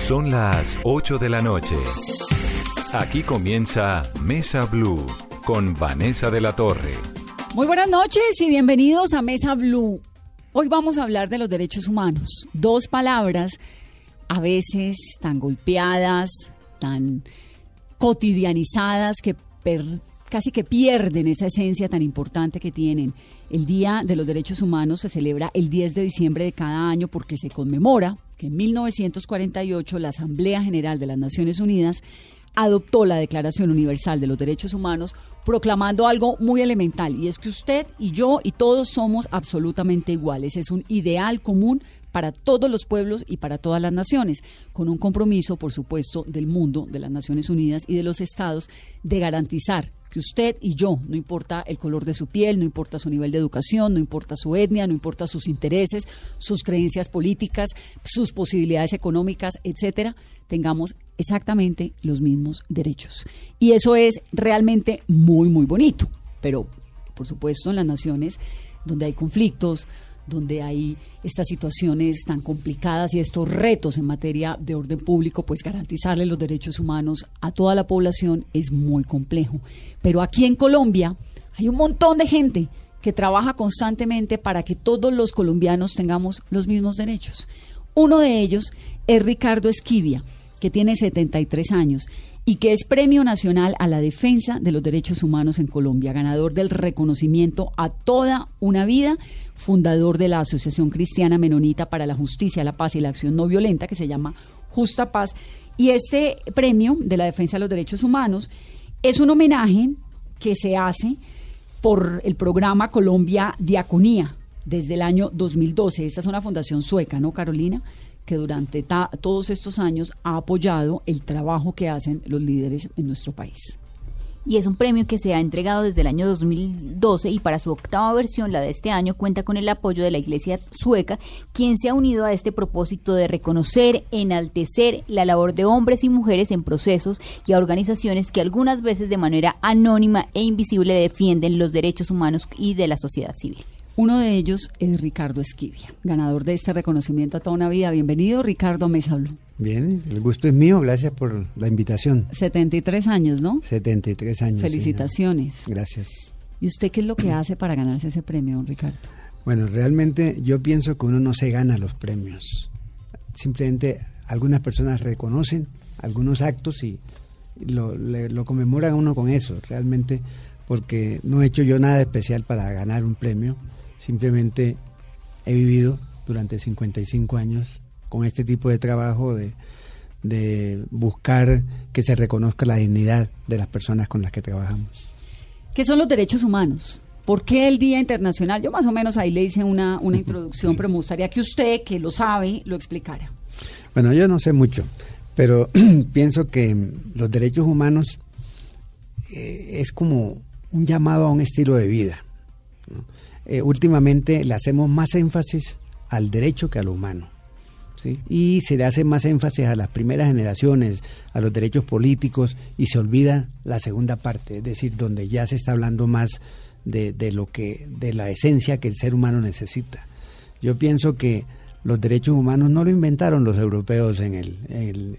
Son las 8 de la noche. Aquí comienza Mesa Blue con Vanessa de la Torre. Muy buenas noches y bienvenidos a Mesa Blue. Hoy vamos a hablar de los derechos humanos. Dos palabras a veces tan golpeadas, tan cotidianizadas que casi que pierden esa esencia tan importante que tienen. El Día de los Derechos Humanos se celebra el 10 de diciembre de cada año porque se conmemora que en 1948 la Asamblea General de las Naciones Unidas adoptó la Declaración Universal de los Derechos Humanos proclamando algo muy elemental y es que usted y yo y todos somos absolutamente iguales. Es un ideal común para todos los pueblos y para todas las naciones, con un compromiso, por supuesto, del mundo, de las Naciones Unidas y de los estados de garantizar que usted y yo, no importa el color de su piel, no importa su nivel de educación, no importa su etnia, no importa sus intereses, sus creencias políticas, sus posibilidades económicas, etcétera, tengamos exactamente los mismos derechos. Y eso es realmente muy, muy bonito. Pero, por supuesto, en las naciones donde hay conflictos, donde hay estas situaciones tan complicadas y estos retos en materia de orden público, pues garantizarle los derechos humanos a toda la población es muy complejo. Pero aquí en Colombia hay un montón de gente que trabaja constantemente para que todos los colombianos tengamos los mismos derechos. Uno de ellos es Ricardo Esquivia, que tiene 73 años y que es Premio Nacional a la Defensa de los Derechos Humanos en Colombia, ganador del reconocimiento a toda una vida, fundador de la Asociación Cristiana Menonita para la Justicia, la Paz y la Acción No Violenta, que se llama Justa Paz. Y este premio de la defensa de los derechos humanos es un homenaje que se hace por el programa Colombia Diaconía desde el año 2012. Esta es una fundación sueca, ¿no, Carolina? Que durante todos estos años ha apoyado el trabajo que hacen los líderes en nuestro país y es un premio que se ha entregado desde el año 2012 y para su octava versión, la de este año, cuenta con el apoyo de la Iglesia sueca, quien se ha unido a este propósito de reconocer, enaltecer la labor de hombres y mujeres en procesos y a organizaciones que algunas veces de manera anónima e invisible defienden los derechos humanos y de la sociedad civil. Uno de ellos es Ricardo Esquivia, ganador de este reconocimiento a toda una vida. Bienvenido, Ricardo Mesa Bien, el gusto es mío, gracias por la invitación. 73 años, ¿no? 73 años. Felicitaciones. Gracias. ¿Y usted qué es lo que hace para ganarse ese premio, don Ricardo? Bueno, realmente yo pienso que uno no se gana los premios. Simplemente algunas personas reconocen algunos actos y lo, lo conmemoran uno con eso, realmente, porque no he hecho yo nada especial para ganar un premio Simplemente he vivido durante 55 años con este tipo de trabajo de, buscar que se reconozca la dignidad de las personas con las que trabajamos. ¿Qué son los derechos humanos? ¿Por qué el Día Internacional? Yo más o menos ahí le hice una, una introducción, pero me gustaría que usted, que lo sabe, lo explicara. Bueno, yo no sé mucho, pero pienso que los derechos humanos eh, es como un llamado a un estilo de vida. Eh, últimamente le hacemos más énfasis al derecho que a lo humano. ¿sí? Y se le hace más énfasis a las primeras generaciones, a los derechos políticos, y se olvida la segunda parte, es decir, donde ya se está hablando más de, de lo que, de la esencia que el ser humano necesita. Yo pienso que los derechos humanos no lo inventaron los europeos en el,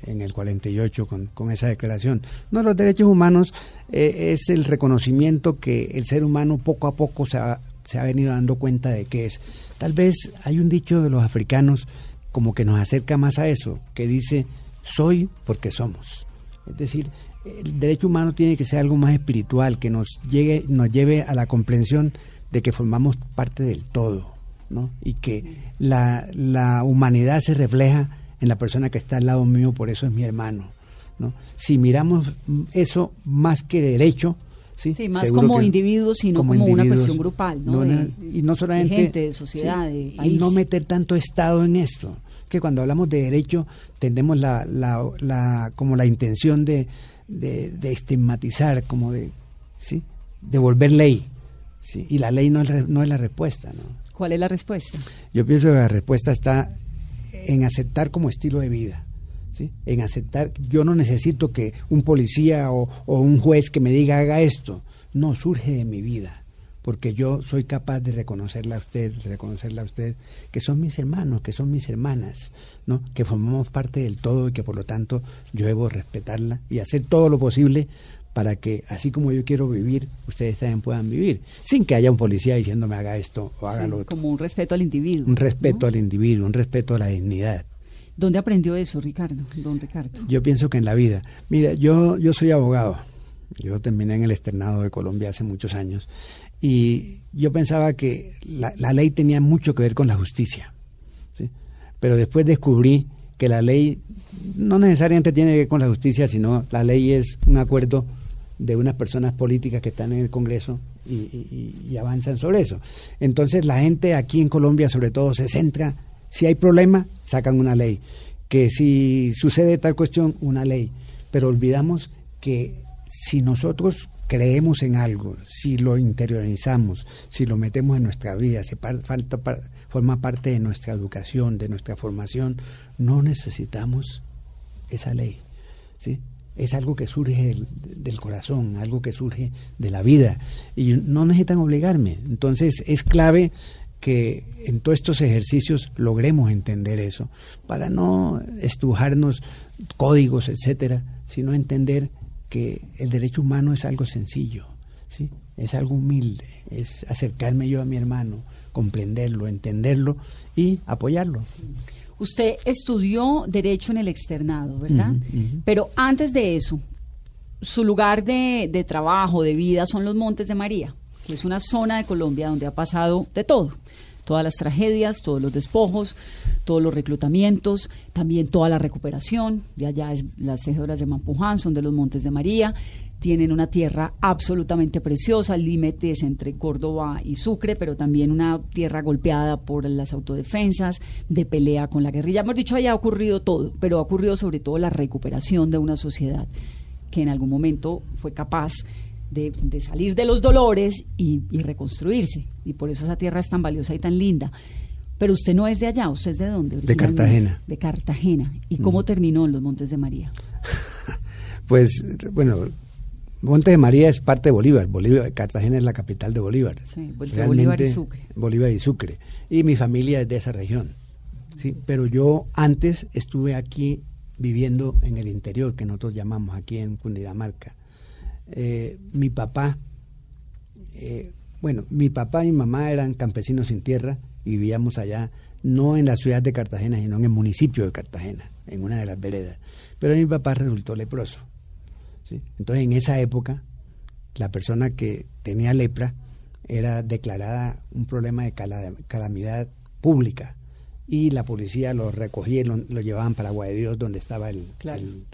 en el, 48 con, con, esa declaración. No, los derechos humanos eh, es el reconocimiento que el ser humano poco a poco se ha, se ha venido dando cuenta de que es. Tal vez hay un dicho de los africanos como que nos acerca más a eso, que dice, soy porque somos. Es decir, el derecho humano tiene que ser algo más espiritual, que nos, llegue, nos lleve a la comprensión de que formamos parte del todo, ¿no? Y que la, la humanidad se refleja en la persona que está al lado mío, por eso es mi hermano, ¿no? Si miramos eso más que derecho, Sí, más como individuos, sino como, una cuestión grupal, ¿no? y no solamente... De gente, de sociedad, de Y no meter tanto Estado en esto. Que cuando hablamos de derecho, tendemos la, la, la como la intención de, de, estigmatizar, como de, ¿sí? De volver ley. ¿sí? Y la ley no es, no es la respuesta, ¿no? ¿Cuál es la respuesta? Yo pienso que la respuesta está en aceptar como estilo de vida en aceptar, yo no necesito que un policía o, un juez que me diga haga esto, no, surge de mi vida, porque yo soy capaz de reconocerla a usted, de reconocerla a usted, que son mis hermanos, que son mis hermanas, ¿no? que formamos parte del todo y que por lo tanto yo debo respetarla y hacer todo lo posible para que así como yo quiero vivir, ustedes también puedan vivir, sin que haya un policía diciéndome haga esto o haga Sí, lo otro. Como un respeto al individuo. Un respeto ¿no? al individuo, un respeto a la dignidad. ¿Dónde aprendió eso, Ricardo? Don Ricardo. Yo pienso que en la vida. Mira, yo, yo soy abogado. Yo terminé en el externado de Colombia hace muchos años. Y yo pensaba que la, ley tenía mucho que ver con la justicia. Pero después descubrí que la ley no necesariamente tiene que ver con la justicia, sino la ley es un acuerdo de unas personas políticas que están en el Congreso y avanzan sobre eso. Entonces la gente aquí en Colombia sobre todo se centra, si hay problema, sacan una ley, que si sucede tal cuestión, una ley, pero olvidamos que si nosotros creemos en algo, si lo interiorizamos, si lo metemos en nuestra vida, si par- falta par- forma parte de nuestra educación, de nuestra formación, no necesitamos esa ley. ¿sí? Es algo que surge del, del corazón, algo que surge de la vida. Y no necesitan obligarme. Entonces es clave que en todos estos ejercicios logremos entender eso, para no estrujarnos códigos, etcétera, sino entender que el derecho humano es algo sencillo, ¿sí? es algo humilde, es acercarme yo a mi hermano, comprenderlo, entenderlo y apoyarlo. Usted estudió Derecho en el externado, ¿verdad? Pero antes de eso, su lugar de, de trabajo, de vida, son los Montes de María, es una zona de Colombia donde ha pasado de todo. Todas las tragedias, todos los despojos, todos los reclutamientos, también toda la recuperación. De allá es las tejedoras de Mampuján, son de los Montes de María. Tienen una tierra absolutamente preciosa, límites entre Córdoba y Sucre, pero también una tierra golpeada por las autodefensas, de pelea con la guerrilla. Hemos dicho, allá ha ocurrido todo, pero ha ocurrido sobre todo la recuperación de una sociedad que en algún momento fue capaz de, de salir de los dolores y, y reconstruirse. Y por eso esa tierra es tan valiosa y tan linda. Pero usted no es de allá, ¿usted es de dónde? De? Cartagena. De Cartagena. ¿Y cómo terminó en los Montes de María? Pues bueno, Monte de María es parte de Bolívar. Bolívar, Cartagena es la capital de Bolívar. Sí, de Bolívar y Sucre. Bolívar y Sucre. Y mi familia es de esa región. Sí, pero yo antes estuve aquí viviendo en el interior, que nosotros llamamos aquí en Cundinamarca. Eh, mi papá, eh, bueno, mi papá y mi mamá eran campesinos sin tierra y vivíamos allá, no en la ciudad de Cartagena, sino en el municipio de Cartagena, en una de las veredas. Pero mi papá resultó leproso. ¿sí? Entonces, en esa época, la persona que tenía lepra era declarada un problema de cala- calamidad pública y la policía lo recogía y lo, lo llevaban para Agua de Dios, donde estaba el, Claro. el-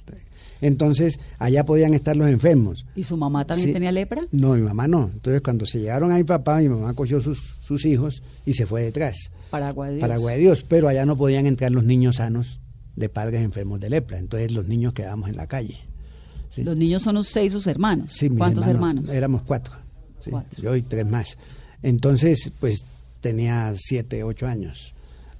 Entonces, allá podían estar los enfermos. ¿Y su mamá también Sí. tenía lepra? No, mi mamá no. Entonces, cuando se llegaron a mi papá, mi mamá cogió sus, sus hijos y se fue detrás Para Agua de Dios. para Agua de Dios. Pero allá no podían entrar los niños sanos de padres enfermos de lepra. Entonces, los niños quedábamos en la calle. ¿sí? Los niños son usted y sus hermanos. Sí, ¿Cuántos hermanos? Éramos cuatro. Cuatro. Yo y tres más. Entonces, pues tenía siete, ocho años.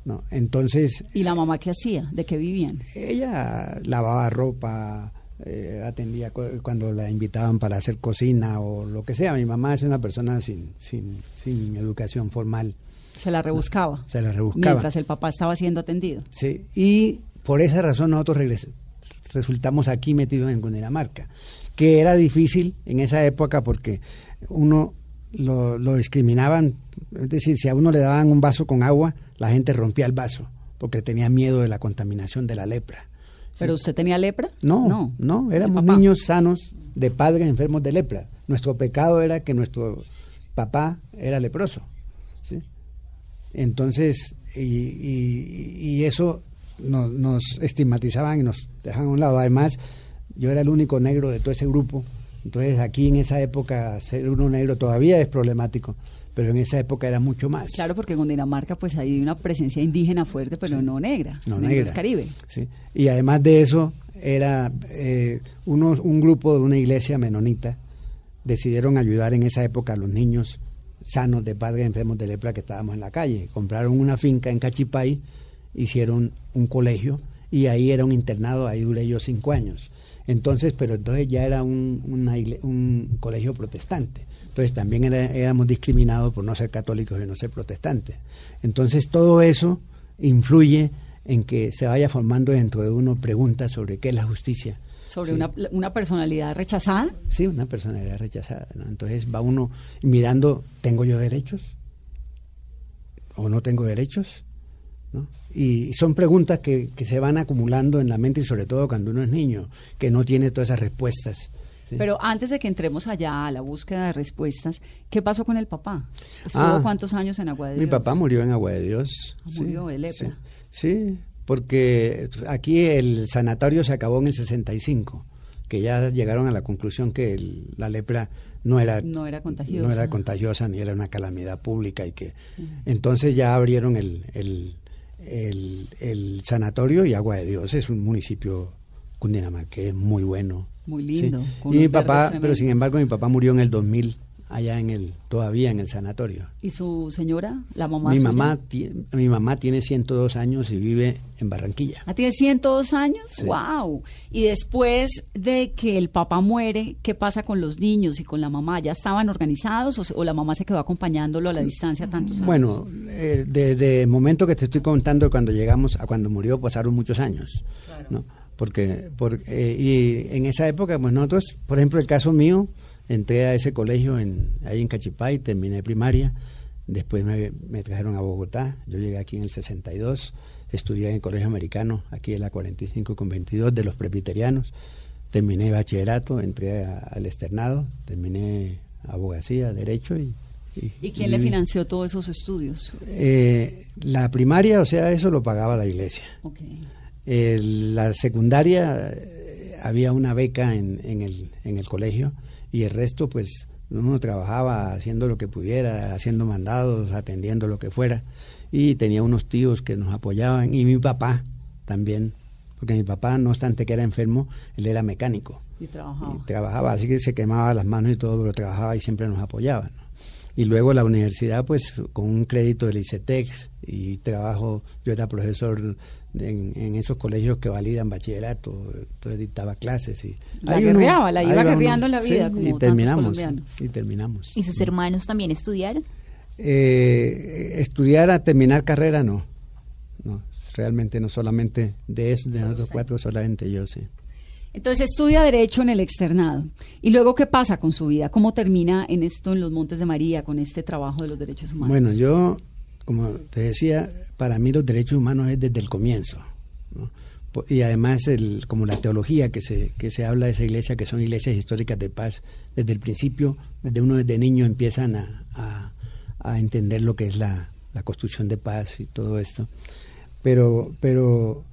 ¿No? Entonces, ¿Y la mamá qué hacía? ¿De qué vivían? ella lavaba ropa, eh, atendía cu- cuando la invitaban para hacer cocina o lo que sea. Mi mamá es una persona sin, sin, sin educación formal. Se la rebuscaba. Se la rebuscaba. Mientras el papá estaba siendo atendido. Sí, y por esa razón nosotros regres- resultamos aquí metidos en Cundinamarca, que era difícil en esa época porque uno lo, lo discriminaban, es decir, si a uno le daban un vaso con agua, la gente rompía el vaso porque tenía miedo de la contaminación de la lepra. ¿Pero usted tenía lepra? No, no, ¿El éramos niños sanos de padres enfermos de lepra. Nuestro pecado era que nuestro papá era leproso. ¿sí? Entonces, y, y- y eso nos, nos estigmatizaban y nos dejaban a un lado. Además, yo era el único negro de todo ese grupo. Entonces, aquí en esa época, ser uno negro todavía es problemático, pero en esa época era mucho más. Claro, porque en Cundinamarca pues hay una presencia indígena fuerte, pero no negra. No negra. es Caribe. Sí. Y además de eso, era eh, unos- un grupo de una iglesia menonita decidieron ayudar en esa época a los niños sanos de padres enfermos de lepra que estábamos en la calle. Compraron una finca en Cachipay, hicieron un colegio y ahí era un internado, ahí duré yo cinco años. Entonces, pero entonces ya era un, una un colegio protestante. Entonces también éramos discriminados por no ser católicos y no ser protestantes. Entonces todo eso influye en que se vaya formando dentro de uno preguntas sobre qué es la justicia. ¿Sobre una, una, personalidad rechazada? Sí, una personalidad rechazada. Entonces va uno mirando, ¿tengo yo derechos? ¿O no tengo derechos? Y son preguntas que, que, se van acumulando en la mente y sobre todo cuando uno es niño, que no tiene todas esas respuestas. Pero antes de que entremos allá a la búsqueda de respuestas, ¿qué pasó con el papá? ¿Estuvo ah, cuántos años en Agua de Dios? Mi papá murió en Agua de Dios. Ah, murió de lepra. Sí, porque aquí el sanatorio se acabó en el 65, que ya llegaron a la conclusión que la lepra no era, no era contagiosa. No era contagiosa ni era una calamidad pública y que entonces ya abrieron el, el, el, el sanatorio y Agua de Dios es un municipio cundinamarqués muy bueno muy lindo. Y mi papá, pero sin embargo mi papá murió en el 2000 allá en el todavía en el sanatorio. ¿Y su señora, la mamá? Mi mamá mi mamá tiene 102 años y vive en Barranquilla. ¿Ah, tiene 102 años? Wow. Y después de que el papá muere, ¿qué pasa con los niños y con la mamá? ¿Ya estaban organizados o, la mamá se quedó acompañándolo a la distancia tantos años? Bueno, eh, desde el momento que te estoy contando cuando llegamos a cuando murió pasaron muchos años, ¿no? Porque eh, y en esa época pues nosotros por ejemplo el caso mío entré a ese colegio en ahí en Cachipay terminé primaria. Después me, trajeron a Bogotá. Yo llegué aquí en el 62 estudié en el colegio americano aquí en la 45 con 22 de los presbiterianos. Terminé bachillerato entré al externado terminé abogacía derecho y ¿Y, quién le financió todos esos estudios? Eh, la primaria, o sea, eso lo pagaba la iglesia. Okay la secundaria eh, había una beca en, en, el, en el colegio y el resto pues uno trabajaba haciendo lo que pudiera, haciendo mandados, atendiendo lo que fuera y tenía unos tíos que nos apoyaban y mi papá también, porque mi papá no obstante que era enfermo, él era mecánico. Y trabajaba. Y trabajaba, así que se quemaba las manos y todo, pero trabajaba y siempre nos apoyaba. Y luego la universidad, pues con un crédito del ICETEX y trabajo, yo era profesor en, esos colegios que validan bachillerato, entonces dictaba clases y la guerreaba, la iba guerreando la vida como y terminamos y terminamos. ¿Y sus hermanos también estudiaron? Eh, estudiar a terminar carrera no, no, realmente no solamente de eso, de nosotros cuatro solamente yo sí. Entonces estudia Derecho en el externado. ¿Y luego qué pasa con su vida? ¿Cómo termina en esto en los Montes de María con este trabajo de los derechos humanos? Bueno, yo como te decía, para mí los derechos humanos es desde el comienzo. Y además, el, como la teología que se, que se habla de esa iglesia, que son iglesias históricas de paz, desde el principio, desde uno desde niño empiezan a, a, entender lo que es la, la, construcción de paz y todo esto. Pero, pero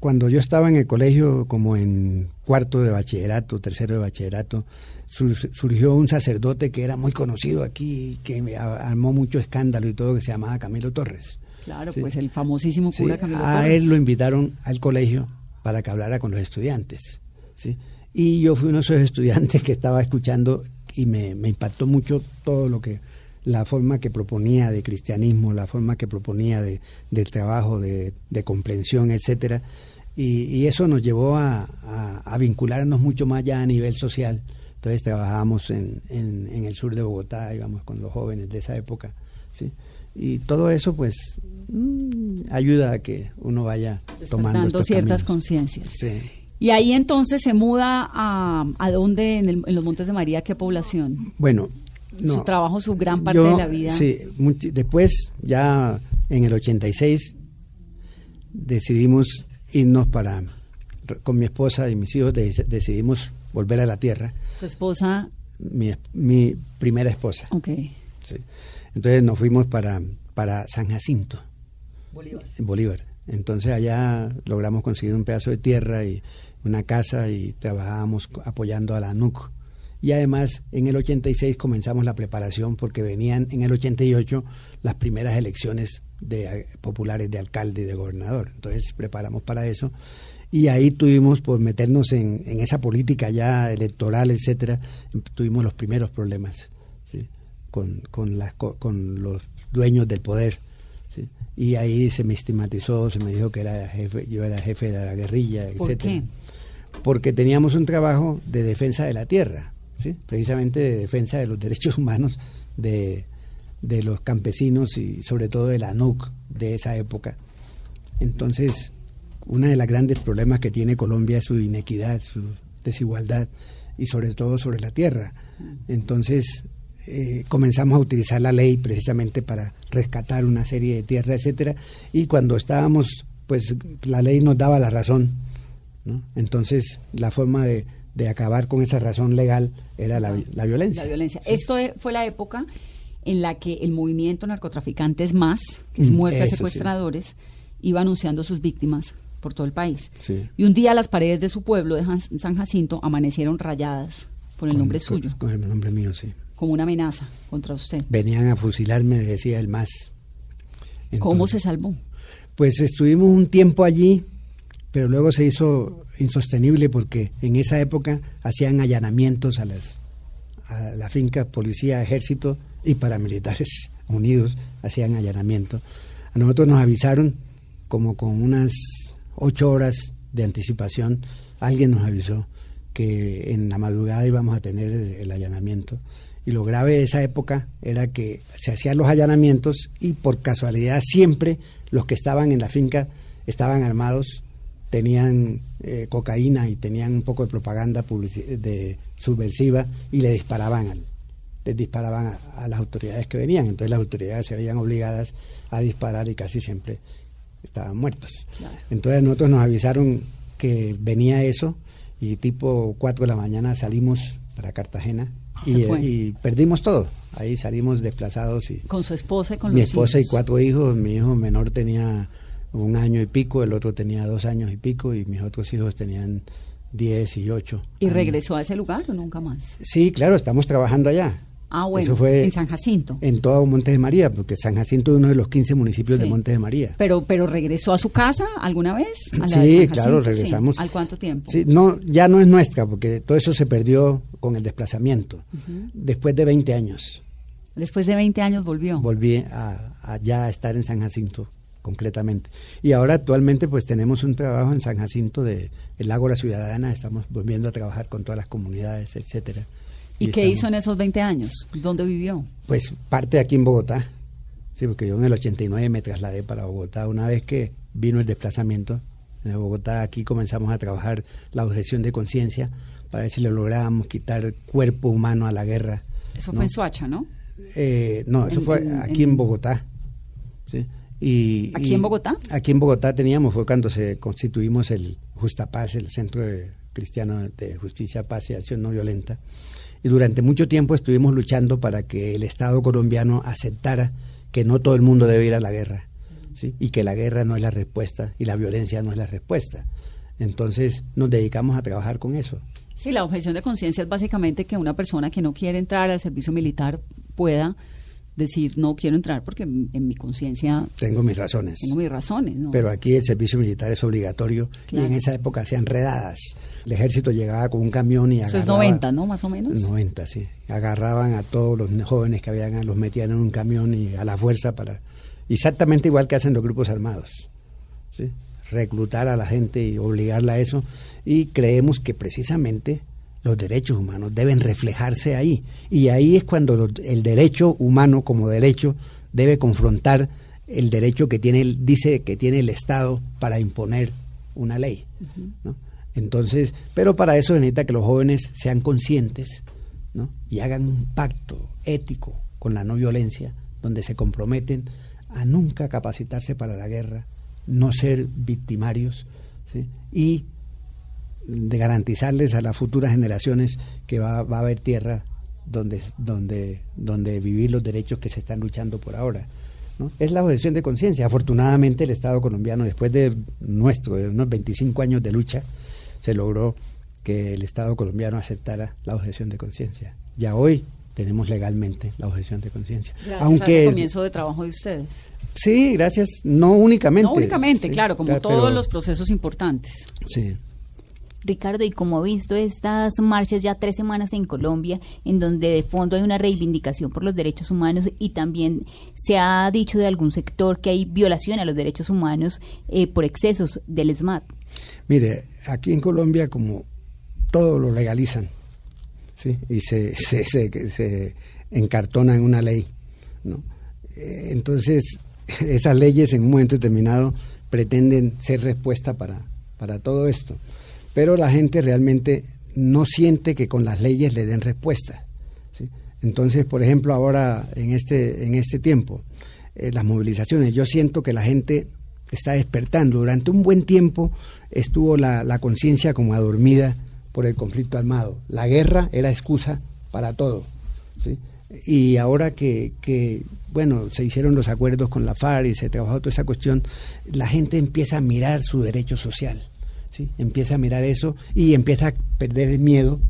cuando yo estaba en el colegio, como en cuarto de bachillerato, tercero de bachillerato, surgió un sacerdote que era muy conocido aquí, que armó mucho escándalo y todo, que se llamaba Camilo Torres. Claro, pues el famosísimo cura Camilo Torres. A él lo invitaron al colegio para que hablara con los estudiantes. ¿sí? Y yo fui uno de esos estudiantes que estaba escuchando y me, impactó mucho todo lo que la forma que proponía de cristianismo, la forma que proponía de, trabajo, de, comprensión, etcétera, y, eso nos llevó a, a, vincularnos mucho más ya a nivel social entonces trabajábamos en, en, el sur de Bogotá, íbamos con los jóvenes de esa época, ¿sí? Y todo eso, pues, mm, ayuda a que uno vaya tomando ciertas conciencias. Sí. Y ahí entonces se muda a, a dónde en, los Montes de María, ¿qué población? Bueno, su trabajo, su gran parte de la vida. Sí, después, ya en el 86, decidimos irnos para, con mi esposa y mis hijos, decidimos volver a la tierra. ¿Su esposa? Mi, mi primera esposa. Ok. Sí. Entonces nos fuimos para, para San Jacinto. Bolívar. En Bolívar. Entonces allá logramos conseguir un pedazo de tierra y una casa y trabajábamos apoyando a la NUC. Y además en el 86 comenzamos la preparación porque venían en el 88 las primeras elecciones de, populares de alcalde y de gobernador. Entonces preparamos para eso y ahí tuvimos por meternos en, en esa política ya electoral, etcétera, tuvimos los primeros problemas con, con, las, con los dueños del poder. Y ahí se me estigmatizó, se me dijo que era jefe, yo era jefe de la guerrilla, etcétera. ¿Por qué? Porque teníamos un trabajo de defensa de la tierra. Precisamente de defensa de los derechos humanos de, de los campesinos y sobre todo de la NUC de esa época. Entonces, uno de los grandes problemas que tiene Colombia es su inequidad, su desigualdad y sobre todo sobre la tierra. Entonces, eh, comenzamos a utilizar la ley precisamente para rescatar una serie de tierra, etcétera, y cuando estábamos, pues la ley nos daba la razón. Entonces, la forma de, de acabar con esa razón legal era la, la violencia. La violencia. Esto e- fue la época en la que el movimiento narcotraficantes más, que es Mm, muerte a eso sí. secuestradores, iba anunciando sus víctimas por todo el país. Sí. Y un día las paredes de su pueblo de San Jacinto amanecieron rayadas por el Con- nombre suyo, Con el nombre mío, sí. como una amenaza contra usted. Venían a fusilarme, decía el más. ¿Cómo se salvó? Pues estuvimos un tiempo allí, pero luego se hizo insostenible porque en esa época hacían allanamientos a las a la finca, policía, ejército y paramilitares unidos hacían allanamiento. A nosotros nos avisaron como con unas ocho horas de anticipación, alguien nos avisó que en la madrugada íbamos a tener el, el allanamiento. Y lo grave de esa época era que se hacían los allanamientos y por casualidad siempre los que estaban en la finca estaban armados, tenían eh, cocaína y tenían un poco de propaganda de subversiva y le disparaban al, les disparaban a, a las autoridades que venían. Entonces las autoridades se veían obligadas a disparar y casi siempre estaban muertos. Claro. Entonces nosotros nos avisaron que venía eso y tipo 4 de la mañana salimos para Cartagena y, perdimos todo. Ahí salimos desplazados y Con su esposa y con mi los esposa y cuatro hijos. Mi hijo menor tenía un año y pico, el otro tenía dos años y pico y mis otros hijos tenían 10 y 8. ¿Y regresó a ese lugar o nunca más? Sí, claro, estamos trabajando allá. Ah, bueno, Eso fue en San Jacinto. En todo Montes de María, porque San Jacinto es uno de los 15 municipios Sí. de Montes de María. Pero, pero regresó a su casa alguna vez? ¿A la de Sí, San claro, regresamos. Sí. ¿Al cuánto tiempo? Sí, no, ya no es nuestra, porque todo eso se perdió con el desplazamiento. Después de 20 años Después de 20 años volvió. volví a, a ya a estar en San Jacinto completamente. Y ahora actualmente pues tenemos un trabajo en San Jacinto de el Ágora Ciudadana, estamos volviendo a trabajar con todas las comunidades, etcétera. ¿Y, qué estamos- hizo en esos 20 años? ¿Dónde vivió? Pues parte aquí en Bogotá. Sí, porque yo en el 89 me trasladé para Bogotá. Una vez que vino el desplazamiento en Bogotá, aquí comenzamos a trabajar la objeción de conciencia para ver si le lográbamos quitar cuerpo humano a la guerra. Eso ¿no? fue en Soacha, ¿no? Eh, no, eso En- fue en- aquí en- en Bogotá. ¿sí? Y, ¿Aquí y en Bogotá? Aquí en Bogotá teníamos, fue cuando se constituimos el Justapaz, el Centro de Cristiano de Justicia, Paz y Acción No Violenta. Y durante mucho tiempo estuvimos luchando para que el Estado colombiano aceptara que no todo el mundo debe ir a la guerra, ¿sí? y que la guerra no es la respuesta y la violencia no es la respuesta. Entonces nos dedicamos a trabajar con eso. Sí, la objeción de conciencia es básicamente que una persona que no quiere entrar al servicio militar pueda decir no quiero entrar porque en en mi conciencia Tengo mis razones. tengo mis razones, ¿no? Pero aquí el servicio militar es obligatorio Claro. y en esa época hacían redadas. El ejército llegaba con un camión y Eso es agarraba- 90, ¿no? Más o menos. 90, sí. Agarraban a todos los jóvenes que habían, los metían en un camión y a la fuerza para... Exactamente igual que hacen los grupos armados. ¿sí? Reclutar a la gente y obligarla a eso. Y creemos que precisamente los derechos humanos deben reflejarse ahí. Y ahí es cuando el derecho humano como derecho debe confrontar el derecho que tiene, el- dice que tiene el Estado para imponer una ley. ¿no? Entonces, pero para eso se necesita que los jóvenes sean conscientes ¿no? y hagan un pacto ético con la no violencia, donde se comprometen a nunca capacitarse para la guerra, no ser victimarios ¿sí? y de garantizarles a las futuras generaciones que va, va a haber tierra donde, donde, donde vivir los derechos que se están luchando por ahora. ¿no? Es la objeción de conciencia. Afortunadamente el Estado colombiano, después de nuestro, de unos 25 años de lucha, se logró que el Estado colombiano aceptara la objeción de conciencia. Ya hoy tenemos legalmente la objeción de conciencia. Gracias Aunque a ese comienzo de trabajo de ustedes. sí, gracias, no únicamente. No únicamente, Sí, claro, como claro, todos pero- los procesos importantes. Sí. Ricardo, y como ha visto estas marchas ya tres semanas en Colombia, en donde de fondo hay una reivindicación por los derechos humanos y también se ha dicho de algún sector que hay violación a los derechos humanos eh, por excesos del SMAT. Mire, aquí en Colombia como todo lo legalizan, ¿sí? y se, se, se, se encartona en una ley. ¿no? Eh, entonces, esas leyes en un momento determinado pretenden ser respuesta para, para todo esto. Pero la gente realmente no siente que con las leyes le den respuesta. Entonces, por ejemplo, ahora en este, en este tiempo, eh, las movilizaciones, yo siento que la gente está despertando. Durante un buen tiempo estuvo la, la conciencia como adormida por el conflicto armado. La guerra era excusa para todo. Y ahora que, que, bueno, se hicieron los acuerdos con la FARC y se trabajó toda esa cuestión, la gente empieza a mirar su derecho social. Empieza a mirar eso y empieza a perder el miedo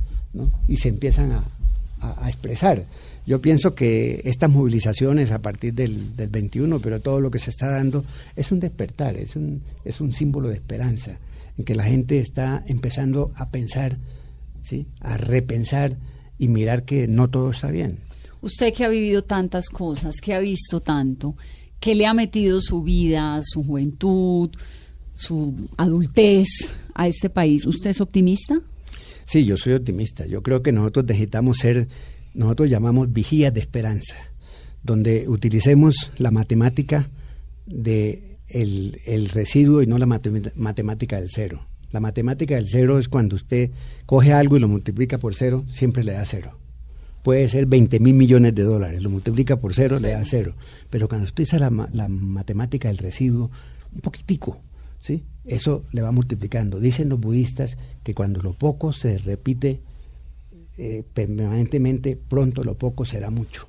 y se empiezan a, a, a expresar. Yo pienso que estas movilizaciones a partir del, del, 21, pero todo lo que se está dando es un despertar, es un, es un símbolo de esperanza, en que la gente está empezando a pensar, ¿sí? a repensar y mirar que no todo está bien. Usted que ha vivido tantas cosas, que ha visto tanto, que le ha metido su vida, su juventud, su adultez a este país, ¿usted es optimista? Sí, yo soy optimista. Yo creo que nosotros necesitamos ser nosotros llamamos vigías de esperanza, donde utilicemos la matemática de el, el residuo y no la matemática del cero. La matemática del cero es cuando usted coge algo y lo multiplica por cero, siempre le da cero. Puede ser 20 mil millones de dólares, lo multiplica por cero, sí. le da cero. Pero cuando usted usa la, la matemática del residuo, un poquitico, ¿sí? eso le va multiplicando. Dicen los budistas que cuando lo poco se repite eh, permanentemente, pronto lo poco será mucho.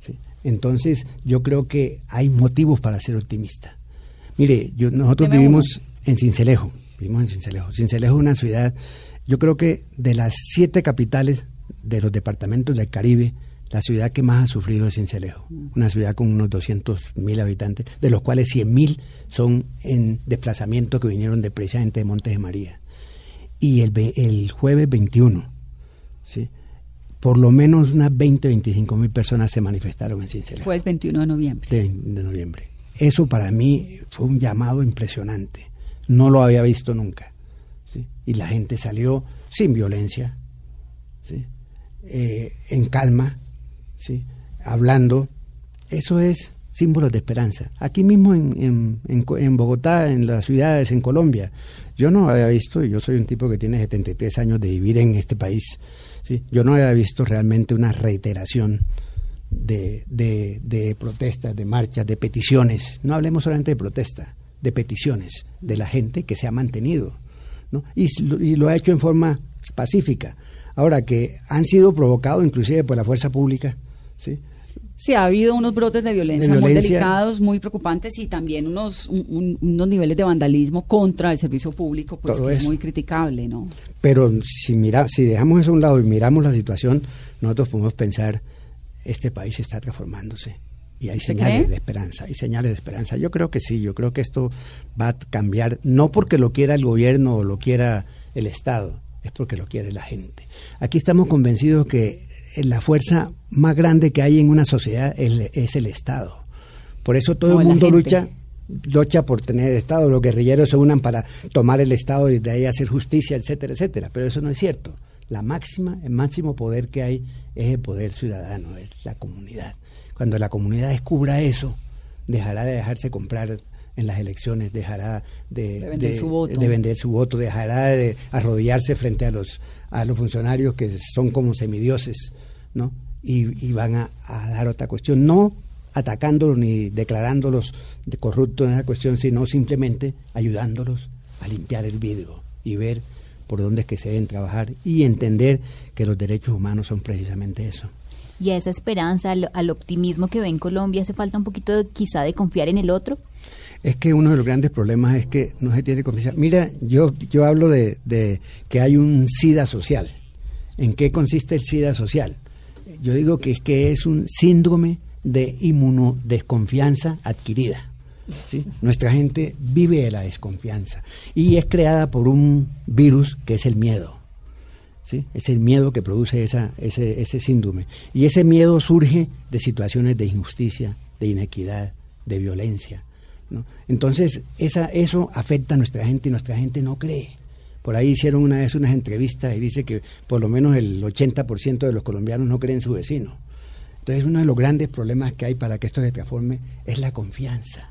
¿sí? Entonces, yo creo que hay motivos para ser optimista. Mire, yo, nosotros vivimos uno. en Cincelejo, vivimos en Cincelejo. Cincelejo es una ciudad, yo creo que de las siete capitales de los departamentos del Caribe, la ciudad que más ha sufrido es Cincelejo, una ciudad con unos 200 mil habitantes, de los cuales 100 mil son en desplazamiento que vinieron de precisamente de Montes de María. Y el, el jueves 21, ¿sí? por lo menos unas 20, 25 mil personas se manifestaron en Cincelejo. Jueves 21 de noviembre. De, de, noviembre. Eso para mí fue un llamado impresionante. No lo había visto nunca. ¿sí? Y la gente salió sin violencia, ¿sí? eh, en calma, ¿sí? hablando. Eso es símbolos de esperanza. Aquí mismo en, en, en, Bogotá, en las ciudades, en Colombia, yo no había visto, y yo soy un tipo que tiene 73 años de vivir en este país, ¿sí? yo no había visto realmente una reiteración de, de, protestas, de marchas, de peticiones. No hablemos solamente de protestas, de peticiones de la gente que se ha mantenido ¿no? y, y lo ha hecho en forma pacífica. Ahora que han sido provocados inclusive por la fuerza pública, ¿sí? Sí, ha habido unos brotes de violencia, de violencia, muy delicados, muy preocupantes y también unos, un, unos niveles de vandalismo contra el servicio público, pues que es muy criticable, ¿no? Pero si mira, si dejamos eso a un lado y miramos la situación, nosotros podemos pensar, este país está transformándose y hay señales cree? de esperanza, hay señales de esperanza. Yo creo que sí, yo creo que esto va a cambiar, no porque lo quiera el gobierno o lo quiera el Estado, es porque lo quiere la gente. Aquí estamos convencidos que la fuerza más grande que hay en una sociedad es, es el Estado. Por eso todo el mundo lucha lucha por tener el Estado, los guerrilleros se unan para tomar el Estado y de ahí hacer justicia, etcétera, etcétera. Pero eso no es cierto. La máxima, el máximo poder que hay es el poder ciudadano, es la comunidad. Cuando la comunidad descubra eso, dejará de dejarse comprar en las elecciones, dejará de, de, vender, de, su voto. de vender su voto, dejará de arrodillarse frente a los, a los funcionarios que son como semidioses, ¿no? Y, y van a, a, dar otra cuestión, no atacándolos ni declarándolos de corruptos en esa cuestión, sino simplemente ayudándolos a limpiar el vidrio y ver por dónde es que se deben trabajar y entender que los derechos humanos son precisamente eso. Y a esa esperanza, al, al optimismo que ve en Colombia, ¿hace falta un poquito de, quizá de confiar en el otro? Es que uno de los grandes problemas es que no se tiene confianza. Mira, yo, yo hablo de, de, que hay un SIDA social. ¿En qué consiste el SIDA social? Yo digo que es que es un síndrome de inmunodesconfianza adquirida. ¿sí? Nuestra gente vive de la desconfianza y es creada por un virus que es el miedo. ¿sí? Es el miedo que produce esa, ese, ese síndrome. Y ese miedo surge de situaciones de injusticia, de inequidad, de violencia. ¿No? Entonces, esa, eso afecta a nuestra gente y nuestra gente no cree. Por ahí hicieron una vez unas entrevistas y dice que por lo menos el 80% de los colombianos no creen en su vecino. Entonces uno de los grandes problemas que hay para que esto se transforme es la confianza.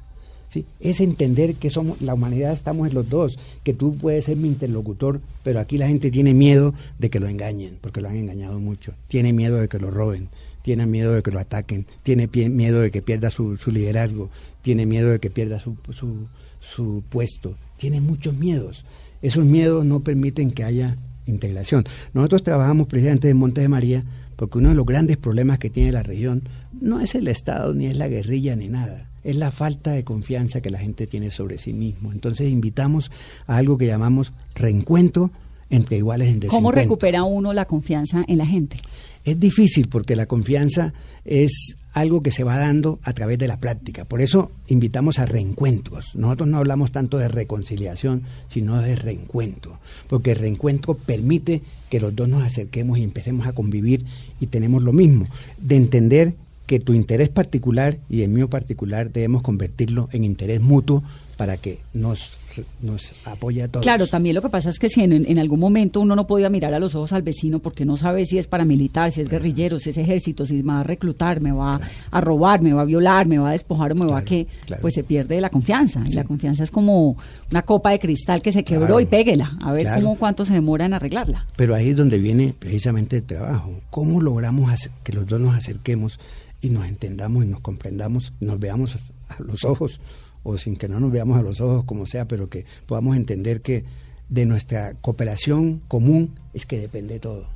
Es entender que somos, la humanidad estamos en los dos, que tú puedes ser mi interlocutor, pero aquí la gente tiene miedo de que lo engañen, porque lo han engañado mucho. Tiene miedo de que lo roben, tiene miedo de que lo ataquen, tiene miedo de que pierda su, liderazgo, tiene miedo de que pierda su, su, su puesto, tiene muchos miedos. Esos miedos no permiten que haya integración. Nosotros trabajamos precisamente en Monte de María porque uno de los grandes problemas que tiene la región no es el Estado, ni es la guerrilla, ni nada. Es la falta de confianza que la gente tiene sobre sí mismo. Entonces invitamos a algo que llamamos reencuentro entre iguales en. ¿Cómo recupera uno la confianza en la gente? Es difícil porque la confianza es algo que se va dando a través de la práctica. Por eso invitamos a reencuentros. Nosotros no hablamos tanto de reconciliación, sino de reencuentro, porque el reencuentro permite que los dos nos acerquemos y empecemos a convivir y tenemos lo mismo, de entender que tu interés particular y el mío particular debemos convertirlo en interés mutuo para que nos nos apoya a todos. Claro, también lo que pasa es que si en, algún momento uno no podía mirar a los ojos al vecino porque no sabe si es paramilitar, si es guerrillero, si es ejército, si me va a reclutar, me va a robar, me va a violar, me va a despojar o me va a que, pues se pierde la confianza. Y la confianza es como una copa de cristal que se quebró y péguela, a ver cómo cuánto se demora en arreglarla. Pero ahí es donde viene precisamente el trabajo. ¿Cómo logramos que los dos nos acerquemos y nos entendamos y nos comprendamos, y nos veamos a los ojos? O sin que no nos veamos a los ojos, como sea, pero que podamos entender que de nuestra cooperación común es que depende todo.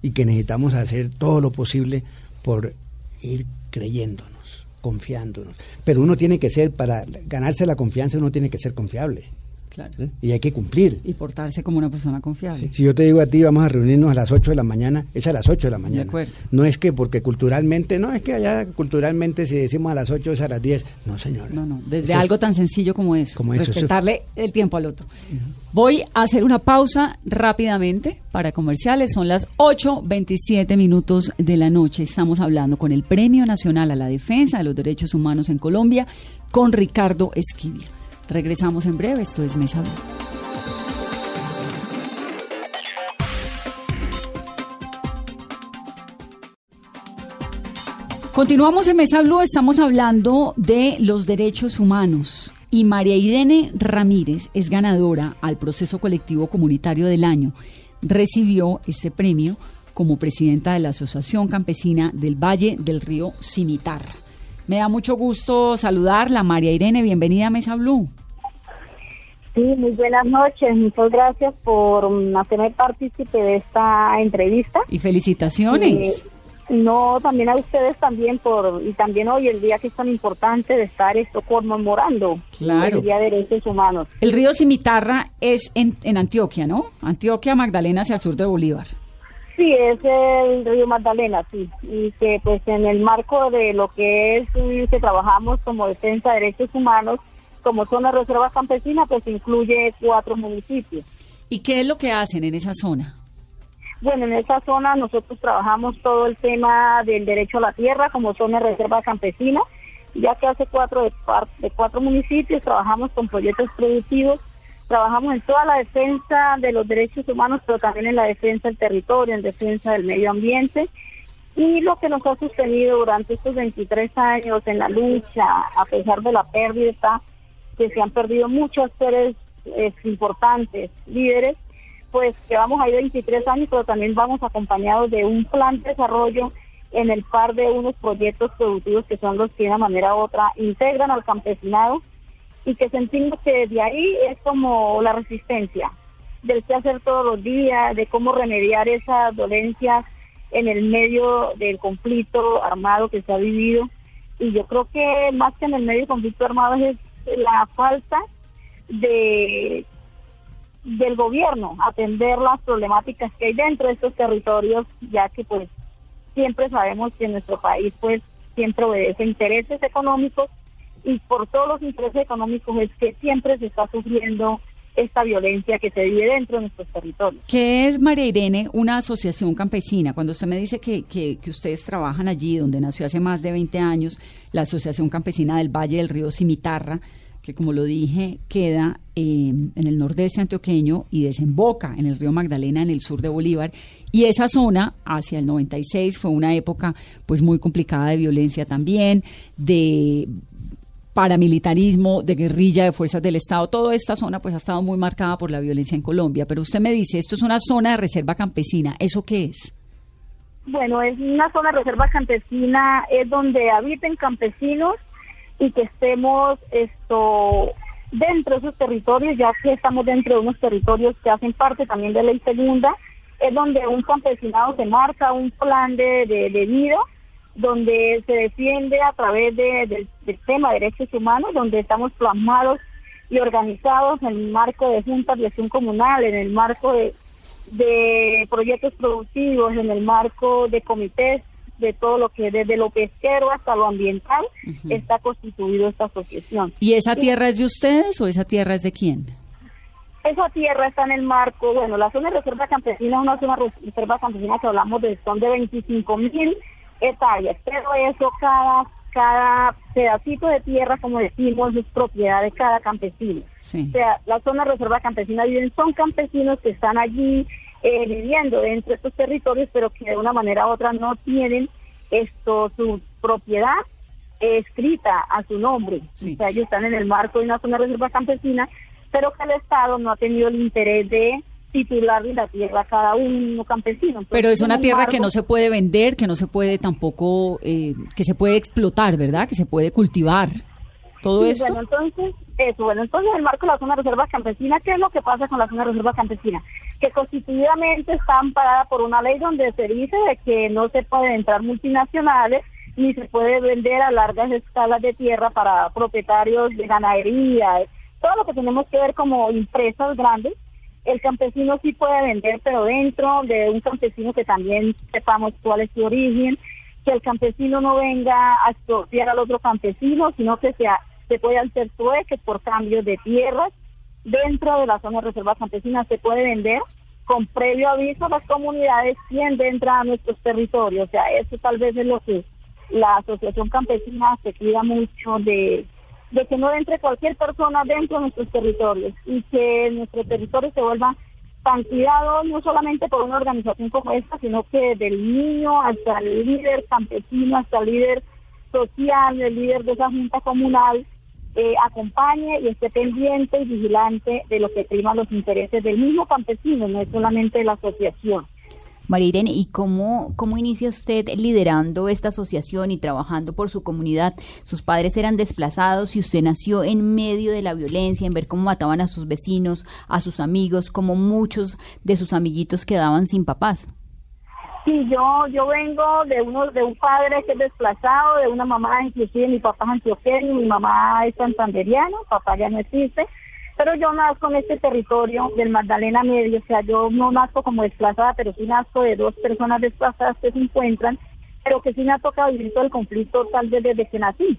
Y que necesitamos hacer todo lo posible por ir creyéndonos, confiándonos. Pero uno tiene que ser, para ganarse la confianza, uno tiene que ser confiable. Claro. Y hay que cumplir. Y portarse como una persona confiable. Si yo te digo a ti, vamos a reunirnos a las 8 de la mañana, es a las 8 de la mañana. De acuerdo. No es que porque culturalmente, no es que allá culturalmente si decimos a las 8 es a las 10. No, señor. No, no, desde algo tan sencillo como eso. Como respetarle el tiempo al otro. Voy a hacer una pausa rápidamente para comerciales. Son las 8.27 minutos de la noche. Estamos hablando con el Premio Nacional a la Defensa de los Derechos Humanos en Colombia, con Ricardo Esquivia. Regresamos en breve, esto es Mesa Blue. Continuamos en Mesa Blue, estamos hablando de los derechos humanos y María Irene Ramírez es ganadora al proceso colectivo comunitario del año. Recibió este premio como presidenta de la Asociación Campesina del Valle del Río Cimitarra. Me da mucho gusto saludarla, María Irene, bienvenida a Mesa Blue. Sí, muy buenas noches. Muchas gracias por hacerme partícipe de esta entrevista. Y felicitaciones. Eh, no, también a ustedes también por y también hoy el día que es tan importante de estar esto conmemorando claro. el Día de Derechos Humanos. El río Cimitarra es en, en Antioquia, ¿no? Antioquia, Magdalena hacia el sur de Bolívar. Sí, es el río Magdalena, sí, y que pues en el marco de lo que es que trabajamos como defensa de derechos humanos, como zona de reserva campesina, pues incluye cuatro municipios. ¿Y qué es lo que hacen en esa zona? Bueno, en esa zona nosotros trabajamos todo el tema del derecho a la tierra como zona de reserva campesina, ya que hace cuatro de, de cuatro municipios trabajamos con proyectos productivos, trabajamos en toda la defensa de los derechos humanos, pero también en la defensa del territorio, en defensa del medio ambiente. Y lo que nos ha sostenido durante estos 23 años en la lucha, a pesar de la pérdida que se han perdido muchos seres eh, importantes, líderes, pues que vamos a ir 23 años, pero también vamos acompañados de un plan de desarrollo en el par de unos proyectos productivos que son los que de una manera u otra integran al campesinado y que sentimos que de ahí es como la resistencia del que hacer todos los días, de cómo remediar esas dolencias en el medio del conflicto armado que se ha vivido. Y yo creo que más que en el medio del conflicto armado es la falta de del gobierno atender las problemáticas que hay dentro de estos territorios, ya que pues siempre sabemos que nuestro país pues siempre obedece intereses económicos y por todos los intereses económicos es que siempre se está sufriendo esta violencia que se vive dentro de nuestros territorios. ¿Qué es, María Irene, una asociación campesina? Cuando usted me dice que, que, que, ustedes trabajan allí, donde nació hace más de 20 años la Asociación Campesina del Valle del Río Cimitarra, que como lo dije, queda eh, en el nordeste antioqueño y desemboca en el río Magdalena en el sur de Bolívar. Y esa zona, hacia el 96, fue una época pues muy complicada de violencia también, de paramilitarismo, de guerrilla, de fuerzas del Estado. Toda esta zona pues ha estado muy marcada por la violencia en Colombia. Pero usted me dice, esto es una zona de reserva campesina. ¿Eso qué es? Bueno, es una zona de reserva campesina, es donde habiten campesinos y que estemos esto dentro de esos territorios, ya que estamos dentro de unos territorios que hacen parte también de ley segunda, es donde un campesinado se marca un plan de, de, vida, donde se defiende a través de, del tema de derechos humanos, donde estamos plasmados y organizados en el marco de juntas de acción comunal, en el marco de, de proyectos productivos, en el marco de comités de todo lo que desde lo pesquero hasta lo ambiental está constituido esta asociación. ¿Y esa tierra es de ustedes o esa tierra es de quién? Esa tierra está en el marco, bueno, la zona de reserva campesina es una zona de reserva campesina que hablamos de, son de 25 mil hectáreas, pero eso cada, cada pedacito de tierra, como decimos, es propiedad de cada campesino. O sea, la zona reserva campesina viven, son campesinos que están allí eh, viviendo dentro de estos territorios, pero que de una manera u otra no tienen esto su propiedad escrita a su nombre. O sea, ellos están en el marco de una zona reserva campesina, pero que el Estado no ha tenido el interés de titularle la tierra a cada uno campesino. pero es una tierra que no se puede vender, que no se puede tampoco, eh, que se puede explotar, ¿verdad? Que se puede cultivar. Todo eso. Bueno, entonces, eso, bueno, entonces el marco de la zona de reserva campesina, ¿qué es lo que pasa con la zona de reserva campesina? Que constituidamente está amparada por una ley donde se dice de que no se pueden entrar multinacionales ni se puede vender a largas escalas de tierra para propietarios de ganadería, todo lo que tenemos que ver como empresas grandes. El campesino sí puede vender, pero dentro de un campesino que también sepamos cuál es su origen, que el campesino no venga a expropiar al otro campesino, sino que sea se puede hacer trueques por cambios de tierras. Dentro de la zona de reserva campesina se puede vender con previo aviso a las comunidades quién entra a nuestros territorios. O sea, eso tal vez es lo que la Asociación Campesina se cuida mucho de, de que no entre cualquier persona dentro de nuestros territorios y que nuestro territorio se vuelva tan cuidado no solamente por una organización como esta, sino que del niño hasta el líder campesino, hasta el líder social, el líder de esa junta comunal, eh, acompañe y esté pendiente y vigilante de lo que priman los intereses del mismo campesino, no es solamente de la asociación. María Irene, ¿y cómo, cómo inicia usted liderando esta asociación y trabajando por su comunidad? Sus padres eran desplazados y usted nació en medio de la violencia, en ver cómo mataban a sus vecinos, a sus amigos, como muchos de sus amiguitos quedaban sin papás. Sí, yo yo vengo de uno de un padre que es desplazado, de una mamá, inclusive mi papá es antioqueño, mi mamá es santanderiano, papá ya no existe, pero yo nazco en este territorio del Magdalena Medio, o sea, yo no nazco como desplazada, pero sí nazco de dos personas desplazadas que se encuentran, pero que sí me ha tocado vivir todo el conflicto tal vez desde que nací,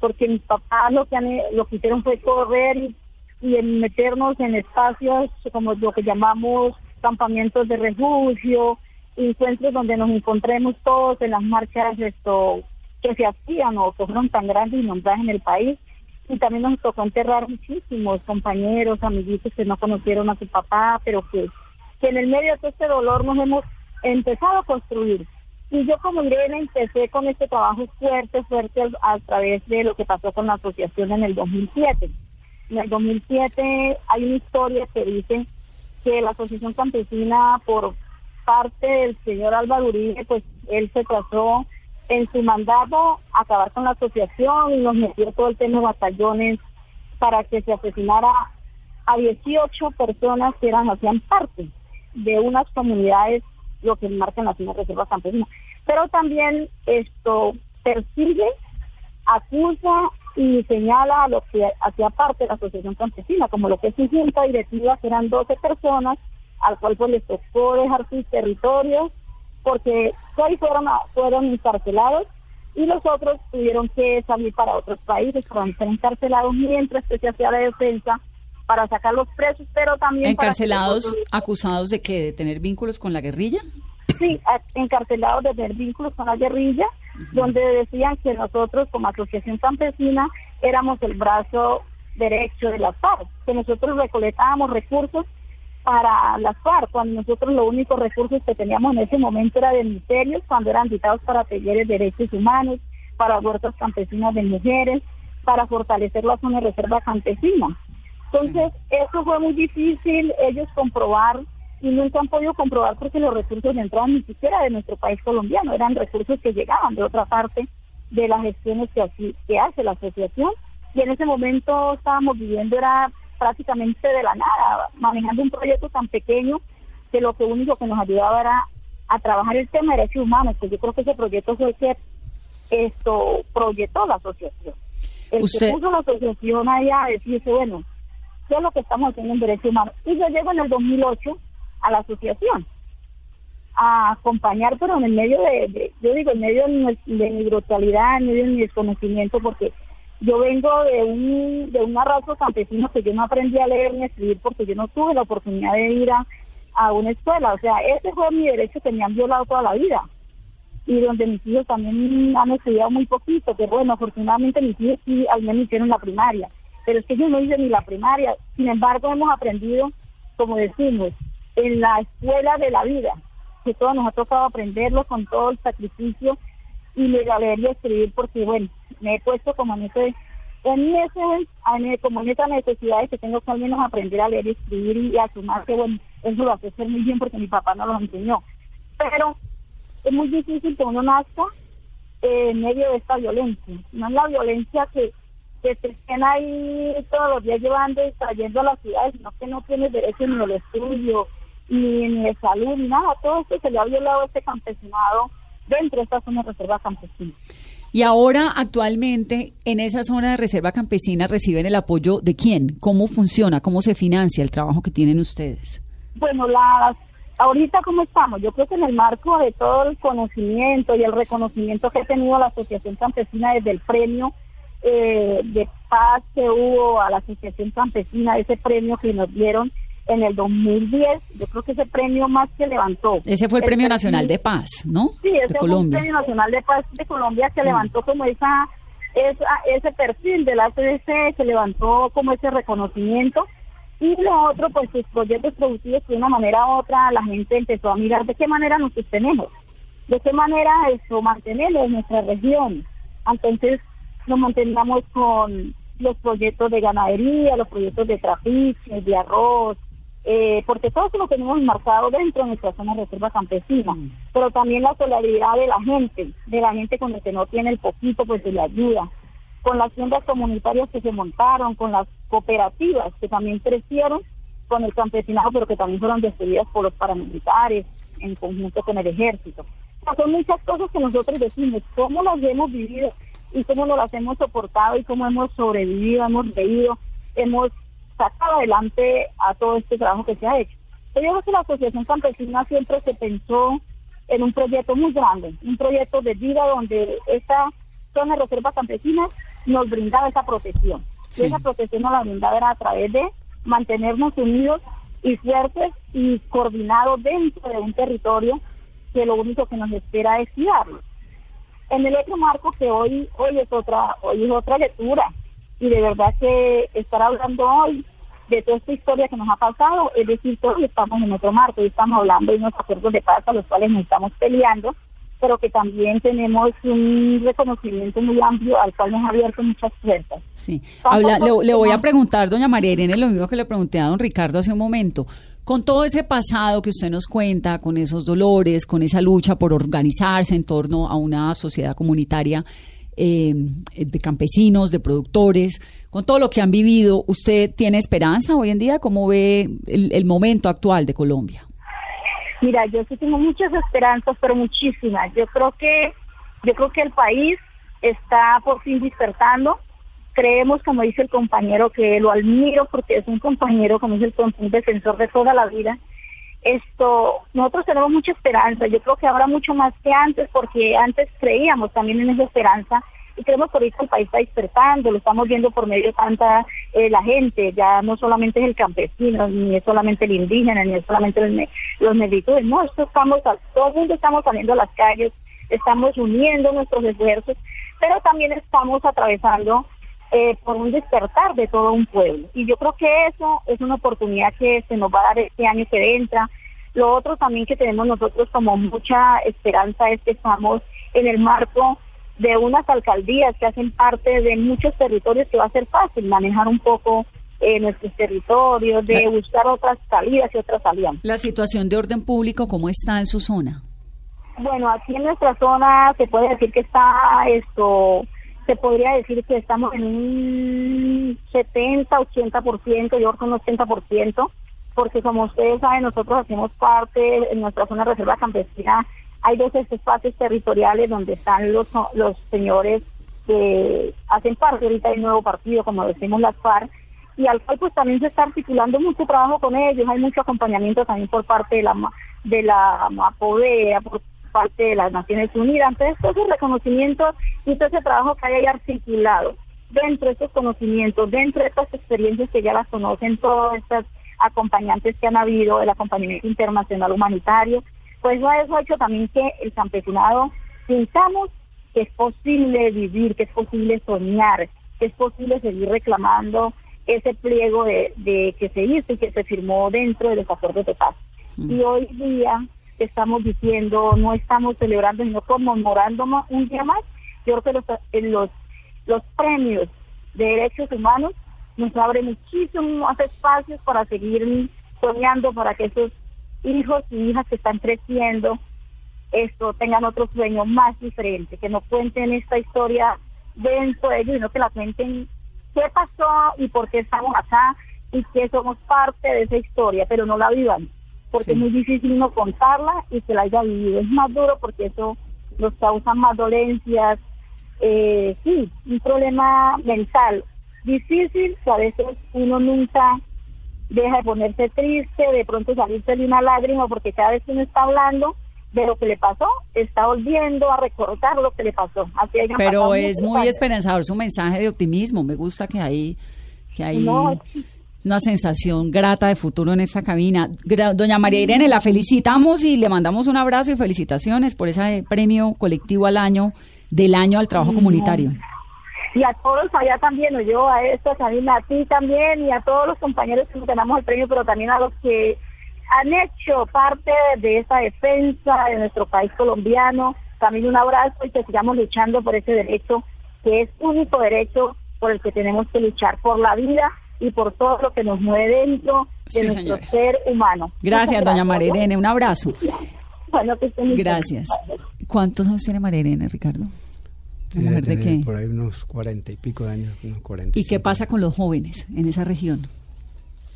porque mis papás lo que han, lo que hicieron fue correr y, y meternos en espacios como lo que llamamos campamentos de refugio, encuentros donde nos encontremos todos en las marchas esto que se hacían o que fueron tan grandes y nombradas en el país. Y también nos tocó enterrar muchísimos compañeros, amiguitos que no conocieron a su papá, pero que, que en el medio de todo este dolor nos hemos empezado a construir. Y yo como Irene empecé con este trabajo fuerte, fuerte a, través de lo que pasó con la asociación en el 2007. En el 2007 hay una historia que dice que la Asociación Campesina, por parte del señor Álvaro Uribe, pues él se trazó en su mandato acabar con la asociación y nos metió todo el tema de batallones para que se asesinara a 18 personas que eran hacían parte de unas comunidades, lo que marcan las reservas campesinas. Pero también esto persigue, acusa y señala a lo que hacía parte de la asociación campesina, como lo que es su junta directiva, que eran 12 personas al cual pues les tocó dejar sus territorios porque seis fueron, fueron encarcelados y los otros tuvieron que salir para otros países ser encarcelados mientras que se hacía la defensa para sacar los presos, pero también... ¿Encarcelados acusados de que de tener vínculos con la guerrilla? Sí, encarcelados de tener vínculos con la guerrilla, donde decían que nosotros como asociación campesina éramos el brazo derecho de las FARC, que nosotros recolectábamos recursos para las FARC, cuando nosotros los únicos recursos que teníamos en ese momento era de ministerios, cuando eran dictados para talleres de derechos humanos, para huertas campesinas de mujeres, para fortalecer la zona de reserva campesina. Entonces, eso fue muy difícil ellos comprobar y nunca han podido comprobar porque los recursos no entraban ni siquiera de nuestro país colombiano, eran recursos que llegaban de otra parte de las gestiones que, así, que hace la asociación. Y en ese momento estábamos viviendo, era prácticamente de la nada, manejando un proyecto tan pequeño que lo que único que nos ayudaba era a trabajar el tema de derechos humanos, que yo creo que ese proyecto fue el que esto proyectó la asociación. El que puso la asociación ahí a decirse, bueno, ¿qué es lo que estamos haciendo en derechos humanos? Y yo llego en el 2008 a la asociación a acompañar, pero en el medio de, yo digo, en medio de mi brutalidad, en medio de mi desconocimiento, porque yo vengo de un, de un campesino que yo no aprendí a leer ni a escribir porque yo no tuve la oportunidad de ir a, una escuela. O sea, ese fue mi derecho que me han violado toda la vida. Y donde mis hijos también han estudiado muy poquito, que bueno, afortunadamente mis hijos sí al menos hicieron la primaria. Pero es que yo no hice ni la primaria. Sin embargo, hemos aprendido, como decimos, en la escuela de la vida, que todos nos ha tocado aprenderlo con todo el sacrificio y leer y escribir porque, bueno, me he puesto como en ese, en ese, como en esa necesidad de que tengo que al menos aprender a leer y escribir y a sumar que, bueno, eso lo hace muy bien porque mi papá no lo enseñó. Pero es muy difícil que uno nazca en medio de esta violencia. No es la violencia que, que te estén ahí todos los días llevando y trayendo a las ciudades, sino que no tienes derecho ni al estudio, ni, ni de salud, ni nada. Todo esto se le ha violado a este campesinado dentro de esta zona de reserva campesina. Y ahora, actualmente, en esa zona de reserva campesina reciben el apoyo de quién? ¿Cómo funciona? ¿Cómo se financia el trabajo que tienen ustedes? Bueno, las, ahorita cómo estamos, yo creo que en el marco de todo el conocimiento y el reconocimiento que ha tenido la Asociación Campesina desde el premio eh, de paz que hubo a la Asociación Campesina, ese premio que nos dieron, en el 2010, yo creo que ese premio más que levantó. Ese fue el, Premio Nacional de Paz, ¿no? Sí, ese fue el Premio Nacional de Paz de Colombia que mm. levantó como esa, esa, ese perfil de la CDC, se levantó como ese reconocimiento. Y lo otro, pues sus proyectos producidos de una manera u otra, la gente empezó a mirar de qué manera nos sostenemos, de qué manera eso mantenemos en nuestra región. Entonces nos mantenemos con los proyectos de ganadería, los proyectos de traficio, de arroz, eh, porque todo eso lo tenemos marcado dentro de nuestra zona de reserva campesina, mm. pero también la solidaridad de la gente, de la gente con el que no tiene el poquito, pues se le ayuda, con las tiendas comunitarias que se montaron, con las cooperativas que también crecieron con el campesinado, pero que también fueron despedidas por los paramilitares en conjunto con el ejército. son muchas cosas que nosotros decimos, cómo las hemos vivido y cómo las hemos soportado y cómo hemos sobrevivido, hemos reído, hemos sacar adelante a todo este trabajo que se ha hecho. Yo creo que la Asociación Campesina siempre se pensó en un proyecto muy grande, un proyecto de vida donde esta zona de reserva campesina nos brindaba esa protección. Y esa protección nos la brindaba era a través de mantenernos unidos y fuertes y coordinados dentro de un territorio que lo único que nos espera es cuidarlo. En el otro marco que hoy hoy es otra hoy es otra lectura y de verdad que estar hablando hoy de toda esta historia que nos ha pasado, es decir, todos estamos en otro marco y estamos hablando de unos acuerdos de paz a los cuales nos estamos peleando, pero que también tenemos un reconocimiento muy amplio al cual nos ha abierto muchas puertas. Sí, Habla, le, voy a preguntar, doña María Irene, lo mismo que le pregunté a don Ricardo hace un momento. Con todo ese pasado que usted nos cuenta, con esos dolores, con esa lucha por organizarse en torno a una sociedad comunitaria, eh, de campesinos, de productores, con todo lo que han vivido, ¿usted tiene esperanza hoy en día? ¿Cómo ve el, momento actual de Colombia? Mira, yo sí tengo muchas esperanzas, pero muchísimas. Yo creo que, yo creo que el país está por fin despertando. Creemos, como dice el compañero, que lo admiro porque es un compañero, como dice el un defensor de toda la vida, esto, nosotros tenemos mucha esperanza, yo creo que habrá mucho más que antes, porque antes creíamos también en esa esperanza y creemos que ahorita el país está despertando, lo estamos viendo por medio de tanta eh, la gente, ya no solamente es el campesino, ni es solamente el indígena, ni es solamente los, los negritos, no, esto estamos, todo el mundo estamos saliendo a las calles, estamos uniendo nuestros esfuerzos, pero también estamos atravesando eh, por un despertar de todo un pueblo. Y yo creo que eso es una oportunidad que se nos va a dar este año que entra. Lo otro también que tenemos nosotros como mucha esperanza es que estamos en el marco de unas alcaldías que hacen parte de muchos territorios que va a ser fácil manejar un poco eh, nuestros territorios, de buscar otras salidas y otras alianzas. La situación de orden público, ¿cómo está en su zona? Bueno, aquí en nuestra zona se puede decir que está esto, se podría decir que estamos en un 70, 80%, yo creo que un 80%, porque como ustedes saben, nosotros hacemos parte en nuestra zona de reserva campesina, hay dos espacios territoriales donde están los, los señores que hacen parte ahorita del nuevo partido, como decimos las FARC, y al cual pues también se está articulando mucho trabajo con ellos, hay mucho acompañamiento también por parte de la de la MAPODEA, por parte de las Naciones Unidas. Entonces, todos esos reconocimientos y todo ese trabajo que hay ahí articulado dentro de estos conocimientos, dentro de estas experiencias que ya las conocen, todas estas acompañantes que han habido, el acompañamiento internacional humanitario, pues eso ha hecho también que el campesinado sintamos que es posible vivir, que es posible soñar, que es posible seguir reclamando ese pliego de, de que se hizo y que se firmó dentro de los acuerdos de paz. Mm. Y hoy día estamos diciendo, no estamos celebrando, sino conmemorando un día más. Yo creo que los, los, los premios de derechos humanos nos abre muchísimos espacios para seguir soñando, para que esos hijos y hijas que están creciendo esto tengan otro sueño más diferente, que no cuenten esta historia dentro de ellos, sino que la cuenten qué pasó y por qué estamos acá y que somos parte de esa historia, pero no la vivan porque es muy difícil no contarla y que la haya vivido. Es más duro porque eso nos causa más dolencias. Eh, sí, un problema mental difícil que a veces uno nunca deja de ponerse triste, de pronto salirse de una lágrima porque cada vez que uno está hablando de lo que le pasó, está volviendo a recordar lo que le pasó. Pero es muy esperanzador su mensaje de optimismo. Me gusta que ahí... Que ahí una sensación grata de futuro en esta cabina. Doña María Irene, la felicitamos y le mandamos un abrazo y felicitaciones por ese premio colectivo al año del año al trabajo comunitario. Y a todos allá también, o yo a esto, Sabina, a ti también y a todos los compañeros que ganamos el premio, pero también a los que han hecho parte de esa defensa de nuestro país colombiano. También un abrazo y que sigamos luchando por ese derecho, que es único derecho por el que tenemos que luchar, por la vida y por todo lo que nos mueve dentro de nuestro ser humano. Gracias, doña María Irene. Un abrazo. Gracias. ¿Cuántos años tiene María Irene, Ricardo? ¿Mujer de qué? Por ahí unos cuarenta y pico de años, unos cuarenta. ¿Y qué pasa con los jóvenes en esa región?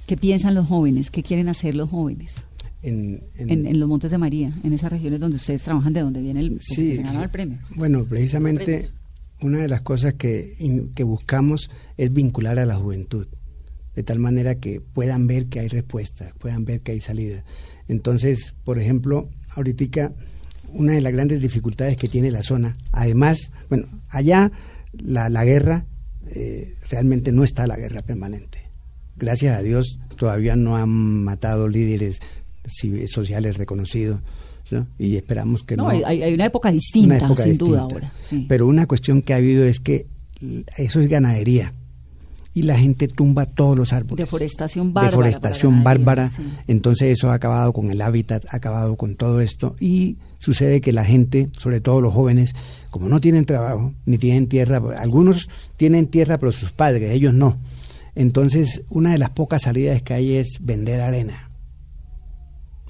¿Qué piensan los jóvenes? ¿Qué quieren hacer los jóvenes? En, en, los Montes de María, en esas regiones donde ustedes trabajan, de donde viene el, sí, el premio. Bueno, precisamente una de las cosas que, que buscamos es vincular a la juventud de tal manera que puedan ver que hay respuesta, puedan ver que hay salida. Entonces, por ejemplo, ahorita una de las grandes dificultades que tiene la zona, además, bueno, allá la, la guerra, eh, realmente no está la guerra permanente. Gracias a Dios todavía no han matado líderes sociales reconocidos. y esperamos que no. no hay, una época distinta, sin duda ahora. Pero una cuestión que ha habido es que eso es ganadería y la gente tumba todos los árboles. Deforestación bárbara. Deforestación bárbara. Entonces eso ha acabado con el hábitat, ha acabado con todo esto y sucede que la gente, sobre todo los jóvenes, como no tienen trabajo ni tienen tierra, algunos tienen tierra pero sus padres, ellos no. Entonces una de las pocas salidas que hay es vender arena.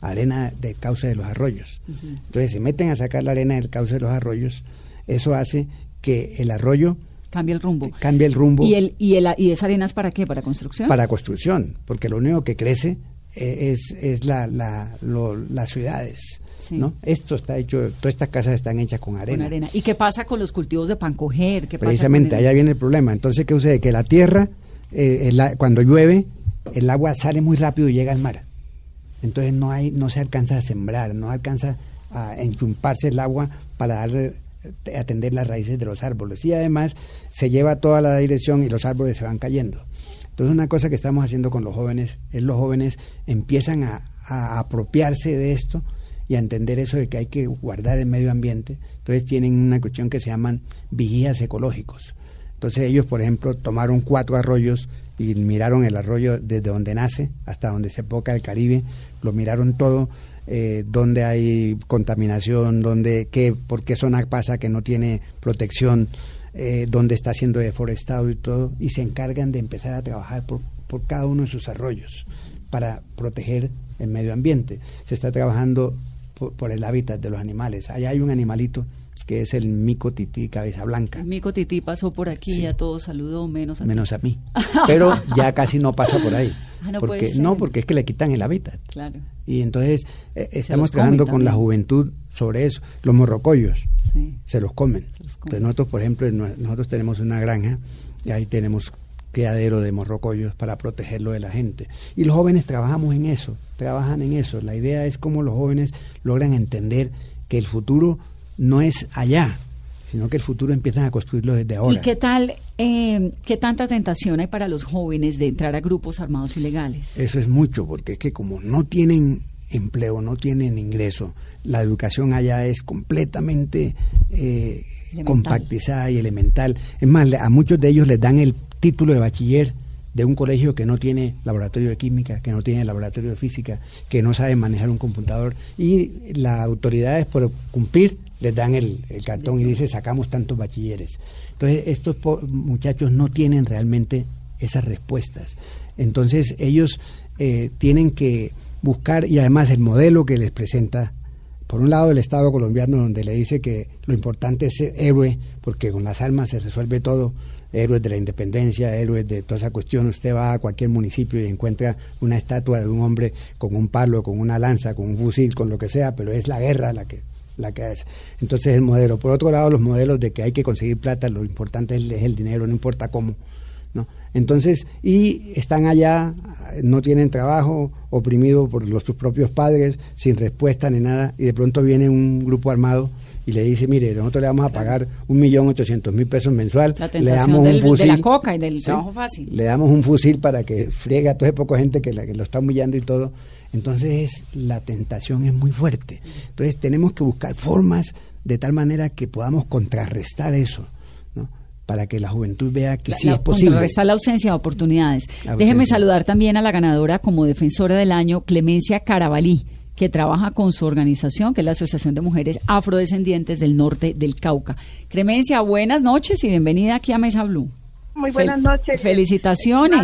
Arena del cauce de los arroyos. Entonces se meten a sacar la arena del cauce de los arroyos. Eso hace que el arroyo Cambia el rumbo. Cambia el rumbo. ¿Y, el, y, el, y esa arena es para qué? ¿Para construcción? Para construcción, porque lo único que crece eh, es, es la, la, las ciudades. ¿no? Esto está hecho, todas estas casas están hechas con arena. Con arena. ¿Y qué pasa con los cultivos de pan coger? Precisamente, allá viene el problema. Entonces, ¿qué sucede? Que la tierra, eh, cuando llueve, el agua sale muy rápido y llega al mar. Entonces no hay, no se alcanza a sembrar, no alcanza a enchumparse el agua para darle atender las raíces de los árboles y además se lleva toda la dirección y los árboles se van cayendo. Entonces una cosa que estamos haciendo con los jóvenes es los jóvenes empiezan a, apropiarse de esto y a entender eso de que hay que guardar el medio ambiente. Entonces tienen una cuestión que se llaman vigías ecológicos. Entonces ellos, por ejemplo, tomaron cuatro arroyos y miraron el arroyo desde donde nace hasta donde se poca el Caribe, lo miraron todo, eh, donde hay contaminación, donde, qué, por qué zona pasa que no tiene protección, eh, donde está siendo deforestado y todo, y se encargan de empezar a trabajar por, por cada uno de sus arroyos para proteger el medio ambiente. Se está trabajando por, por el hábitat de los animales. Allá hay un animalito que es el mico tití cabeza blanca. Mico tití pasó por aquí, Sí. a todos saludó, menos a menos a mí. Pero ya casi no pasa por ahí. Ah, no porque no, porque es que le quitan el hábitat. Claro, Y entonces eh, estamos trabajando con la juventud sobre eso. Los morrocollos sí. se los comen. Se los comen. Entonces nosotros, por ejemplo, nosotros tenemos una granja y ahí tenemos criadero de morrocollos para protegerlo de la gente. Y los jóvenes trabajamos en eso, trabajan en eso. La idea es cómo los jóvenes logran entender que el futuro no es allá, sino que el futuro empiezan a construirlo desde ahora. ¿Y qué tal, eh, qué tanta tentación hay para los jóvenes de entrar a grupos armados ilegales? Eso es mucho, porque es que como no tienen empleo, no tienen ingreso, la educación allá es completamente eh, compactizada y elemental. Es más, a muchos de ellos les dan el título de bachiller de un colegio que no tiene laboratorio de química, que no tiene laboratorio de física, que no sabe manejar un computador y las autoridades por cumplir les dan el, cartón y dice sacamos tantos bachilleres. Entonces estos muchachos no tienen realmente esas respuestas. Entonces ellos eh, tienen que buscar y además el modelo que les presenta por un lado el Estado colombiano donde le dice que lo importante es ser héroe porque con las almas se resuelve todo héroes de la independencia, héroes de toda esa cuestión. Usted va a cualquier municipio y encuentra una estatua de un hombre con un palo, con una lanza, con un fusil, con lo que sea, pero es la guerra la que la que es. Entonces el modelo. Por otro lado, los modelos de que hay que conseguir plata, lo importante es, es el dinero, no importa cómo. ¿no? Entonces, y están allá, no tienen trabajo, oprimidos por los, sus propios padres, sin respuesta ni nada, y de pronto viene un grupo armado y le dice, mire, nosotros le vamos a pagar un millón ochocientos mil pesos mensual, La le damos del- un de fusil, la coca y del trabajo fácil. Le damos un fusil para que friegue a toda esa poca gente que, la, que lo está humillando y todo. Entonces, la tentación es muy fuerte. Entonces, tenemos que buscar formas de tal manera que podamos contrarrestar eso, ¿no? Para que la juventud vea que La- sí la- es posible. contrarrestar la ausencia de oportunidades. Déjeme saludar también a la ganadora como defensora del año, Clemencia Carabalí, que trabaja con su organización, que es la Asociación de Mujeres Afrodescendientes del Norte del Cauca. Clemencia, buenas noches y bienvenida aquí a Mesa Blue. Muy buenas Fel- noches. Felicitaciones.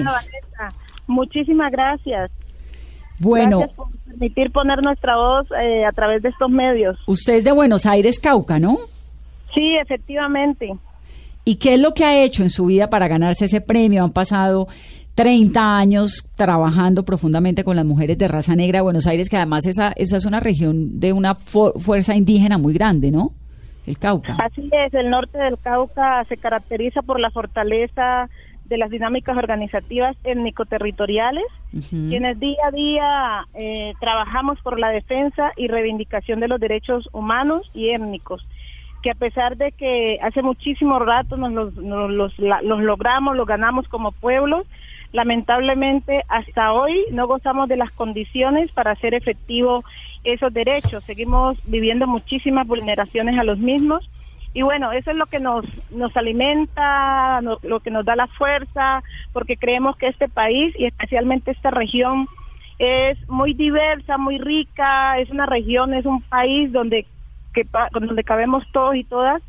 Muchísimas gracias. Bueno, Gracias por permitir poner nuestra voz eh, a través de estos medios. usted es de Buenos Aires, Cauca, ¿no? Sí, efectivamente. ¿Y qué es lo que ha hecho en su vida para ganarse ese premio? Han pasado 30 años trabajando profundamente con las mujeres de raza negra de Buenos Aires, que además esa, esa es una región de una fu- fuerza indígena muy grande, ¿no? El Cauca. Así es, el norte del Cauca se caracteriza por la fortaleza de las dinámicas organizativas étnico-territoriales, Ujú. quienes día a día eh, trabajamos por la defensa y reivindicación de los derechos humanos y étnicos, que a pesar de que hace muchísimo rato nos los, nos los, la- los logramos, los ganamos como pueblos, lamentablemente hasta hoy no gozamos de las condiciones para hacer efectivo esos derechos. Seguimos viviendo muchísimas vulneraciones a los mismos. Y bueno, eso es lo que nos, nos alimenta, no- lo que nos da la fuerza, porque creemos que este país y especialmente esta región es muy diversa, muy rica, es una región, es un país donde, que, donde cabemos todos y todas,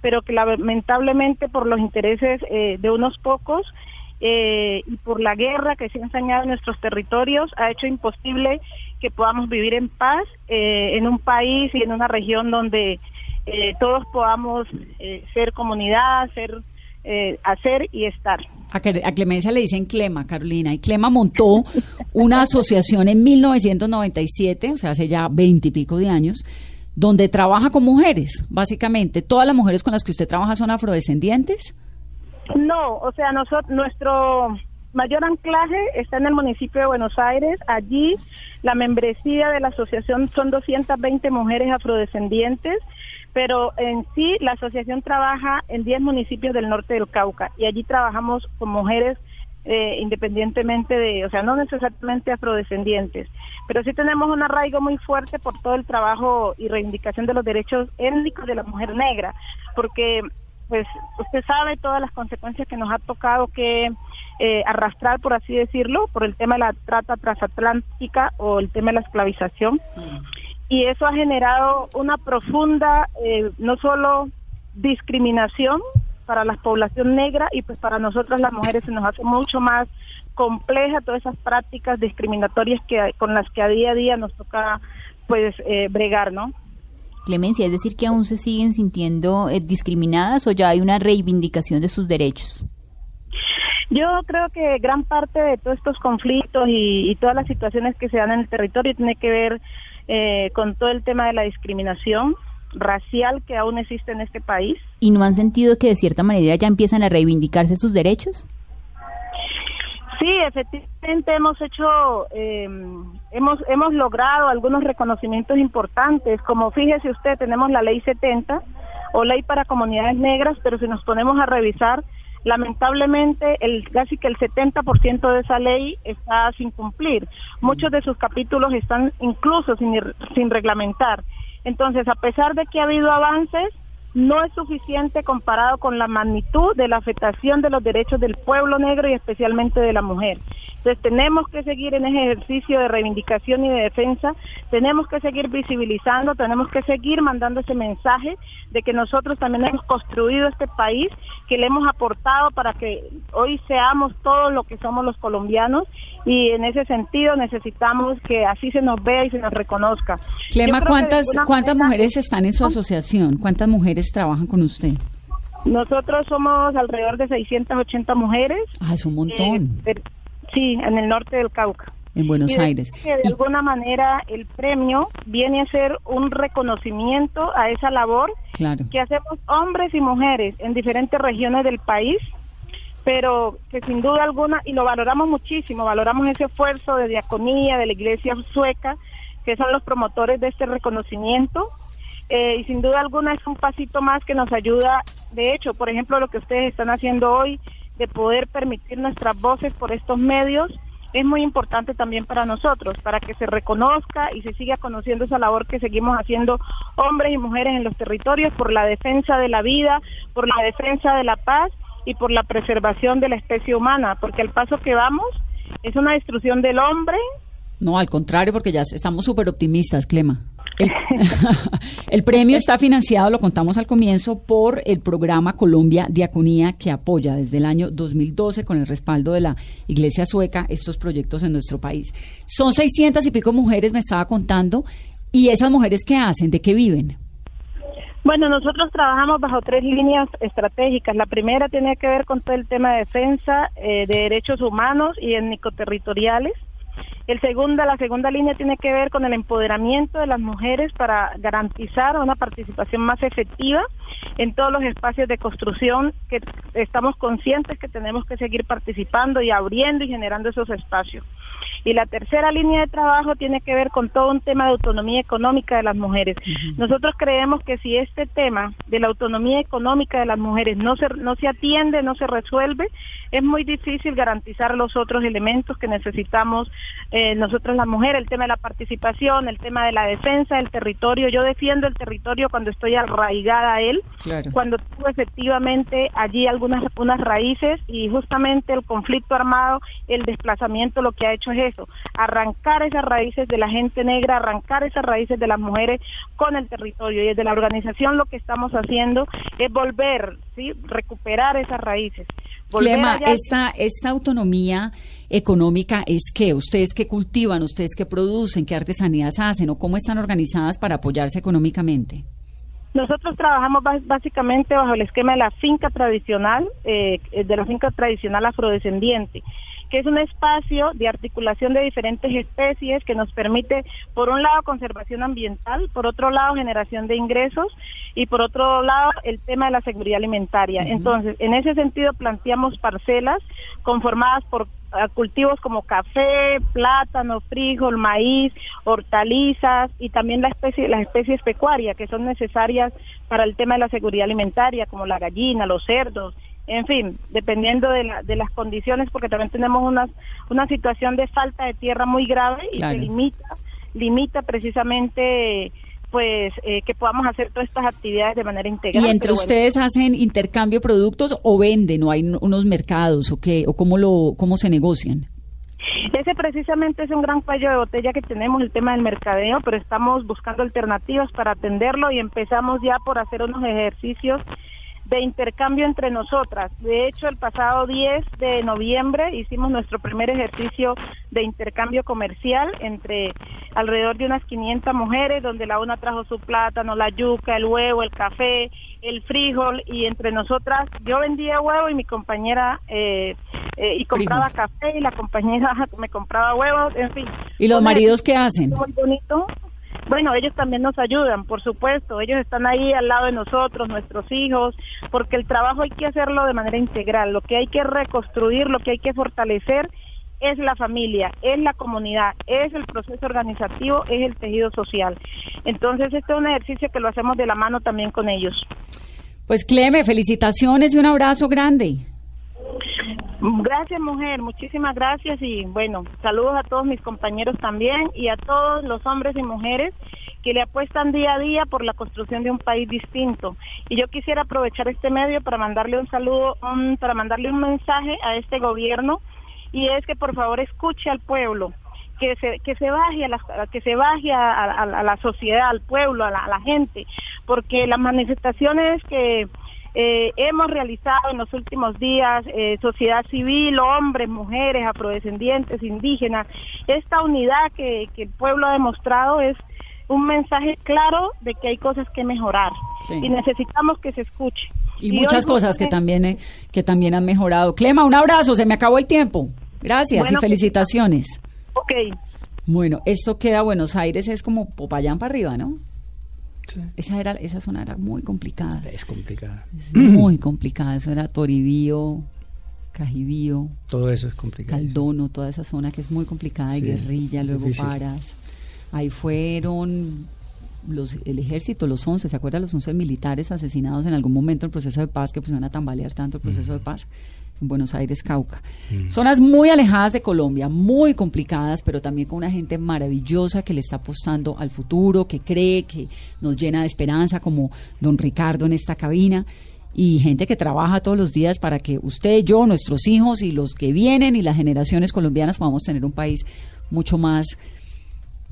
pero que lamentablemente por los intereses eh, de unos pocos eh, y por la guerra que se ha ensañado en nuestros territorios ha hecho imposible que podamos vivir en paz eh, en un país y en una región donde eh, todos podamos eh, ser comunidad, ser, eh, hacer y estar. A, a Clemencia le dicen Clema, Carolina, y Clema montó una asociación en 1997, o sea, hace ya veintipico de años, donde trabaja con mujeres, básicamente. ¿Todas las mujeres con las que usted trabaja son afrodescendientes? No, o sea, nosotros, nuestro mayor anclaje está en el municipio de Buenos Aires. Allí la membresía de la asociación son 220 mujeres afrodescendientes, pero en sí la asociación trabaja en 10 municipios del norte del Cauca y allí trabajamos con mujeres eh, independientemente de, o sea, no necesariamente afrodescendientes, pero sí tenemos un arraigo muy fuerte por todo el trabajo y reivindicación de los derechos étnicos de la mujer negra, porque pues usted sabe todas las consecuencias que nos ha tocado que eh, arrastrar, por así decirlo, por el tema de la trata transatlántica o el tema de la esclavización. Y eso ha generado una profunda, eh, no solo discriminación para la población negra y pues para nosotras las mujeres se nos hace mucho más compleja todas esas prácticas discriminatorias que con las que a día a día nos toca pues eh, bregar, ¿no? Clemencia, es decir, que aún se siguen sintiendo eh, discriminadas o ya hay una reivindicación de sus derechos. Yo creo que gran parte de todos estos conflictos y, todas las situaciones que se dan en el territorio tiene que ver eh, con todo el tema de la discriminación racial que aún existe en este país. ¿Y no han sentido que de cierta manera ya empiezan a reivindicarse sus derechos? Sí, efectivamente hemos hecho, eh, hemos, hemos logrado algunos reconocimientos importantes, como fíjese usted, tenemos la ley 70 o ley para comunidades negras, pero si nos ponemos a revisar, lamentablemente el casi que el 70% de esa ley está sin cumplir. Muchos de sus capítulos están incluso sin, sin reglamentar. Entonces, a pesar de que ha habido avances, no es suficiente comparado con la magnitud de la afectación de los derechos del pueblo negro y especialmente de la mujer. Entonces tenemos que seguir en ese ejercicio de reivindicación y de defensa, tenemos que seguir visibilizando, tenemos que seguir mandando ese mensaje de que nosotros también hemos construido este país, que le hemos aportado para que hoy seamos todos lo que somos los colombianos y en ese sentido necesitamos que así se nos vea y se nos reconozca. Clema, ¿cuántas, ¿cuántas mujeres están en su asociación? ¿Cuántas mujeres trabajan con usted? Nosotros somos alrededor de 680 mujeres. Ah, es un montón. Eh, sí, en el norte del Cauca. En Buenos Aires. de alguna manera el premio viene a ser un reconocimiento a esa labor que hacemos hombres y mujeres en diferentes regiones del país, pero que sin duda alguna, y lo valoramos muchísimo, valoramos ese esfuerzo de diaconía de la iglesia sueca, que son los promotores de este reconocimiento, eh, y sin duda alguna es un pasito más que nos ayuda, de hecho, por ejemplo, lo que ustedes están haciendo hoy, de poder permitir nuestras voces por estos medios, es muy importante también para nosotros, para que se reconozca y se siga conociendo esa labor que seguimos haciendo hombres y mujeres en los territorios por la defensa de la vida, por la defensa de la paz y por la preservación de la especie humana, porque al paso que vamos es una destrucción del hombre. No, al contrario, porque ya estamos súper optimistas, Clema. El, premio está financiado, lo contamos al comienzo, por el programa Colombia Diaconía que apoya desde el año 2012 con el respaldo de la Iglesia Sueca estos proyectos en nuestro país. Son 600 y pico mujeres, me estaba contando, y esas mujeres qué hacen, de qué viven. Bueno, nosotros trabajamos bajo tres líneas estratégicas. La primera tiene que ver con todo el tema de defensa eh, de derechos humanos y étnico-territoriales. El segunda, la segunda línea tiene que ver con el empoderamiento de las mujeres para garantizar una participación más efectiva en todos los espacios de construcción que estamos conscientes que tenemos que seguir participando y abriendo y generando esos espacios. Y la tercera línea de trabajo tiene que ver con todo un tema de autonomía económica de las mujeres. Nosotros creemos que si este tema de la autonomía económica de las mujeres no se, no se atiende, no se resuelve, es muy difícil garantizar los otros elementos que necesitamos eh, nosotros las mujeres, el tema de la participación, el tema de la defensa del territorio. Yo defiendo el territorio cuando estoy arraigada a él, cuando tengo efectivamente allí algunas unas raíces y justamente el conflicto armado, el desplazamiento lo que ha hecho es arrancar esas raíces de la gente negra, arrancar esas raíces de las mujeres con el territorio. Y desde la organización lo que estamos haciendo es volver, ¿sí? recuperar esas raíces. Clema, esta, esta autonomía económica es que ustedes que cultivan, ustedes que producen, qué artesanías hacen o cómo están organizadas para apoyarse económicamente. Nosotros trabajamos básicamente bajo el esquema de la finca tradicional, eh, de la finca tradicional afrodescendiente que es un espacio de articulación de diferentes especies que nos permite, por un lado, conservación ambiental, por otro lado, generación de ingresos y por otro lado, el tema de la seguridad alimentaria. Entonces, en ese sentido, planteamos parcelas conformadas por cultivos como café, plátano, frijol, maíz, hortalizas y también la especie, las especies pecuarias que son necesarias para el tema de la seguridad alimentaria, como la gallina, los cerdos, en fin, dependiendo de, la, de las condiciones, porque también tenemos una, una situación de falta de tierra muy grave y se limita, limita precisamente pues eh, que podamos hacer todas estas actividades de manera integral. ¿Y entre ustedes hacen intercambio de productos o venden o hay unos mercados o qué o cómo lo cómo se negocian? Ese precisamente es un gran cuello de botella que tenemos, el tema del mercadeo, pero estamos buscando alternativas para atenderlo y empezamos ya por hacer unos ejercicios de intercambio entre nosotras. De hecho, el pasado 10 de noviembre hicimos nuestro primer ejercicio de intercambio comercial entre alrededor de unas 500 mujeres, donde la una trajo su plátano, la yuca, el huevo, el café, el frijol, y entre nosotras yo vendía huevo y mi compañera eh, eh, y compraba café y la compañera me compraba huevos, en fin. ¿Y los maridos qué hacen? Muy bonito. Bueno, ellos también nos ayudan, por supuesto. Ellos están ahí al lado de nosotros, nuestros hijos, porque el trabajo hay que hacerlo de manera integral. Lo que hay que reconstruir, lo que hay que fortalecer es la familia, es la comunidad, es el proceso organizativo, es el tejido social. Entonces, este es un ejercicio que lo hacemos de la mano también con ellos. Pues Cleme, felicitaciones y un abrazo grande. Gracias, mujer, muchísimas gracias y bueno, saludos a todos mis compañeros también y a todos los hombres y mujeres que le apuestan día a día por la construcción de un país distinto. Y yo quisiera aprovechar este medio para mandarle un saludo, para mandarle un mensaje a este gobierno y es que por favor escuche al pueblo, que se, que se baje a la, que se baje a, la sociedad, al pueblo, a la gente, porque las manifestaciones que eh, hemos realizado en los últimos días, eh, sociedad civil, hombres, mujeres, afrodescendientes, indígenas, esta unidad que, el pueblo ha demostrado es un mensaje claro de que hay cosas que mejorar y necesitamos que se escuche. Y, muchas cosas que también, eh, que también han mejorado. Clema, un abrazo, se me acabó el tiempo. Gracias y felicitaciones. Ok. Bueno, esto queda Buenos Aires, es como Popayán para arriba, ¿no? Esa, era, esa zona era muy complicada. Es complicada. muy complicada. Eso era Toribío, Cajibío. Todo eso es complicado. Caldono, toda esa zona que es muy complicada, de guerrilla, luego paras. Ahí fueron los, el ejército, los 11, ¿se acuerdan los 11 militares asesinados en algún momento en el proceso de paz que pusieron a tambalear tanto el proceso de paz? En Buenos Aires, Cauca. Mm. Zonas muy alejadas de Colombia, muy complicadas, pero también con una gente maravillosa que le está apostando al futuro, que cree, que nos llena de esperanza, como don Ricardo en esta cabina, y gente que trabaja todos los días para que usted, yo, nuestros hijos y los que vienen y las generaciones colombianas podamos tener un país mucho más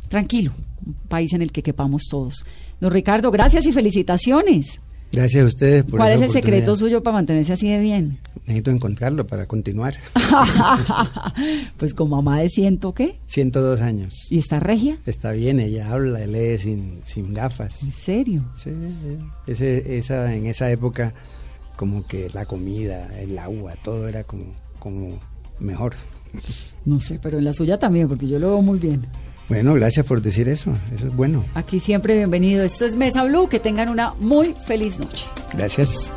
tranquilo, un país en el que quepamos todos. Don Ricardo, gracias y felicitaciones. Gracias a ustedes por ¿Cuál es el secreto suyo para mantenerse así de bien? Necesito encontrarlo para continuar. pues con mamá de ciento, ¿qué? 102 años. ¿Y está regia? Está bien, ella habla, lee sin, sin gafas. ¿En serio? Sí, ese, esa, en esa época como que la comida, el agua, todo era como, como mejor. No sé, pero en la suya también, porque yo lo veo muy bien. Bueno, gracias por decir eso. Eso es bueno. Aquí siempre bienvenido. Esto es Mesa Blue. Que tengan una muy feliz noche. Gracias.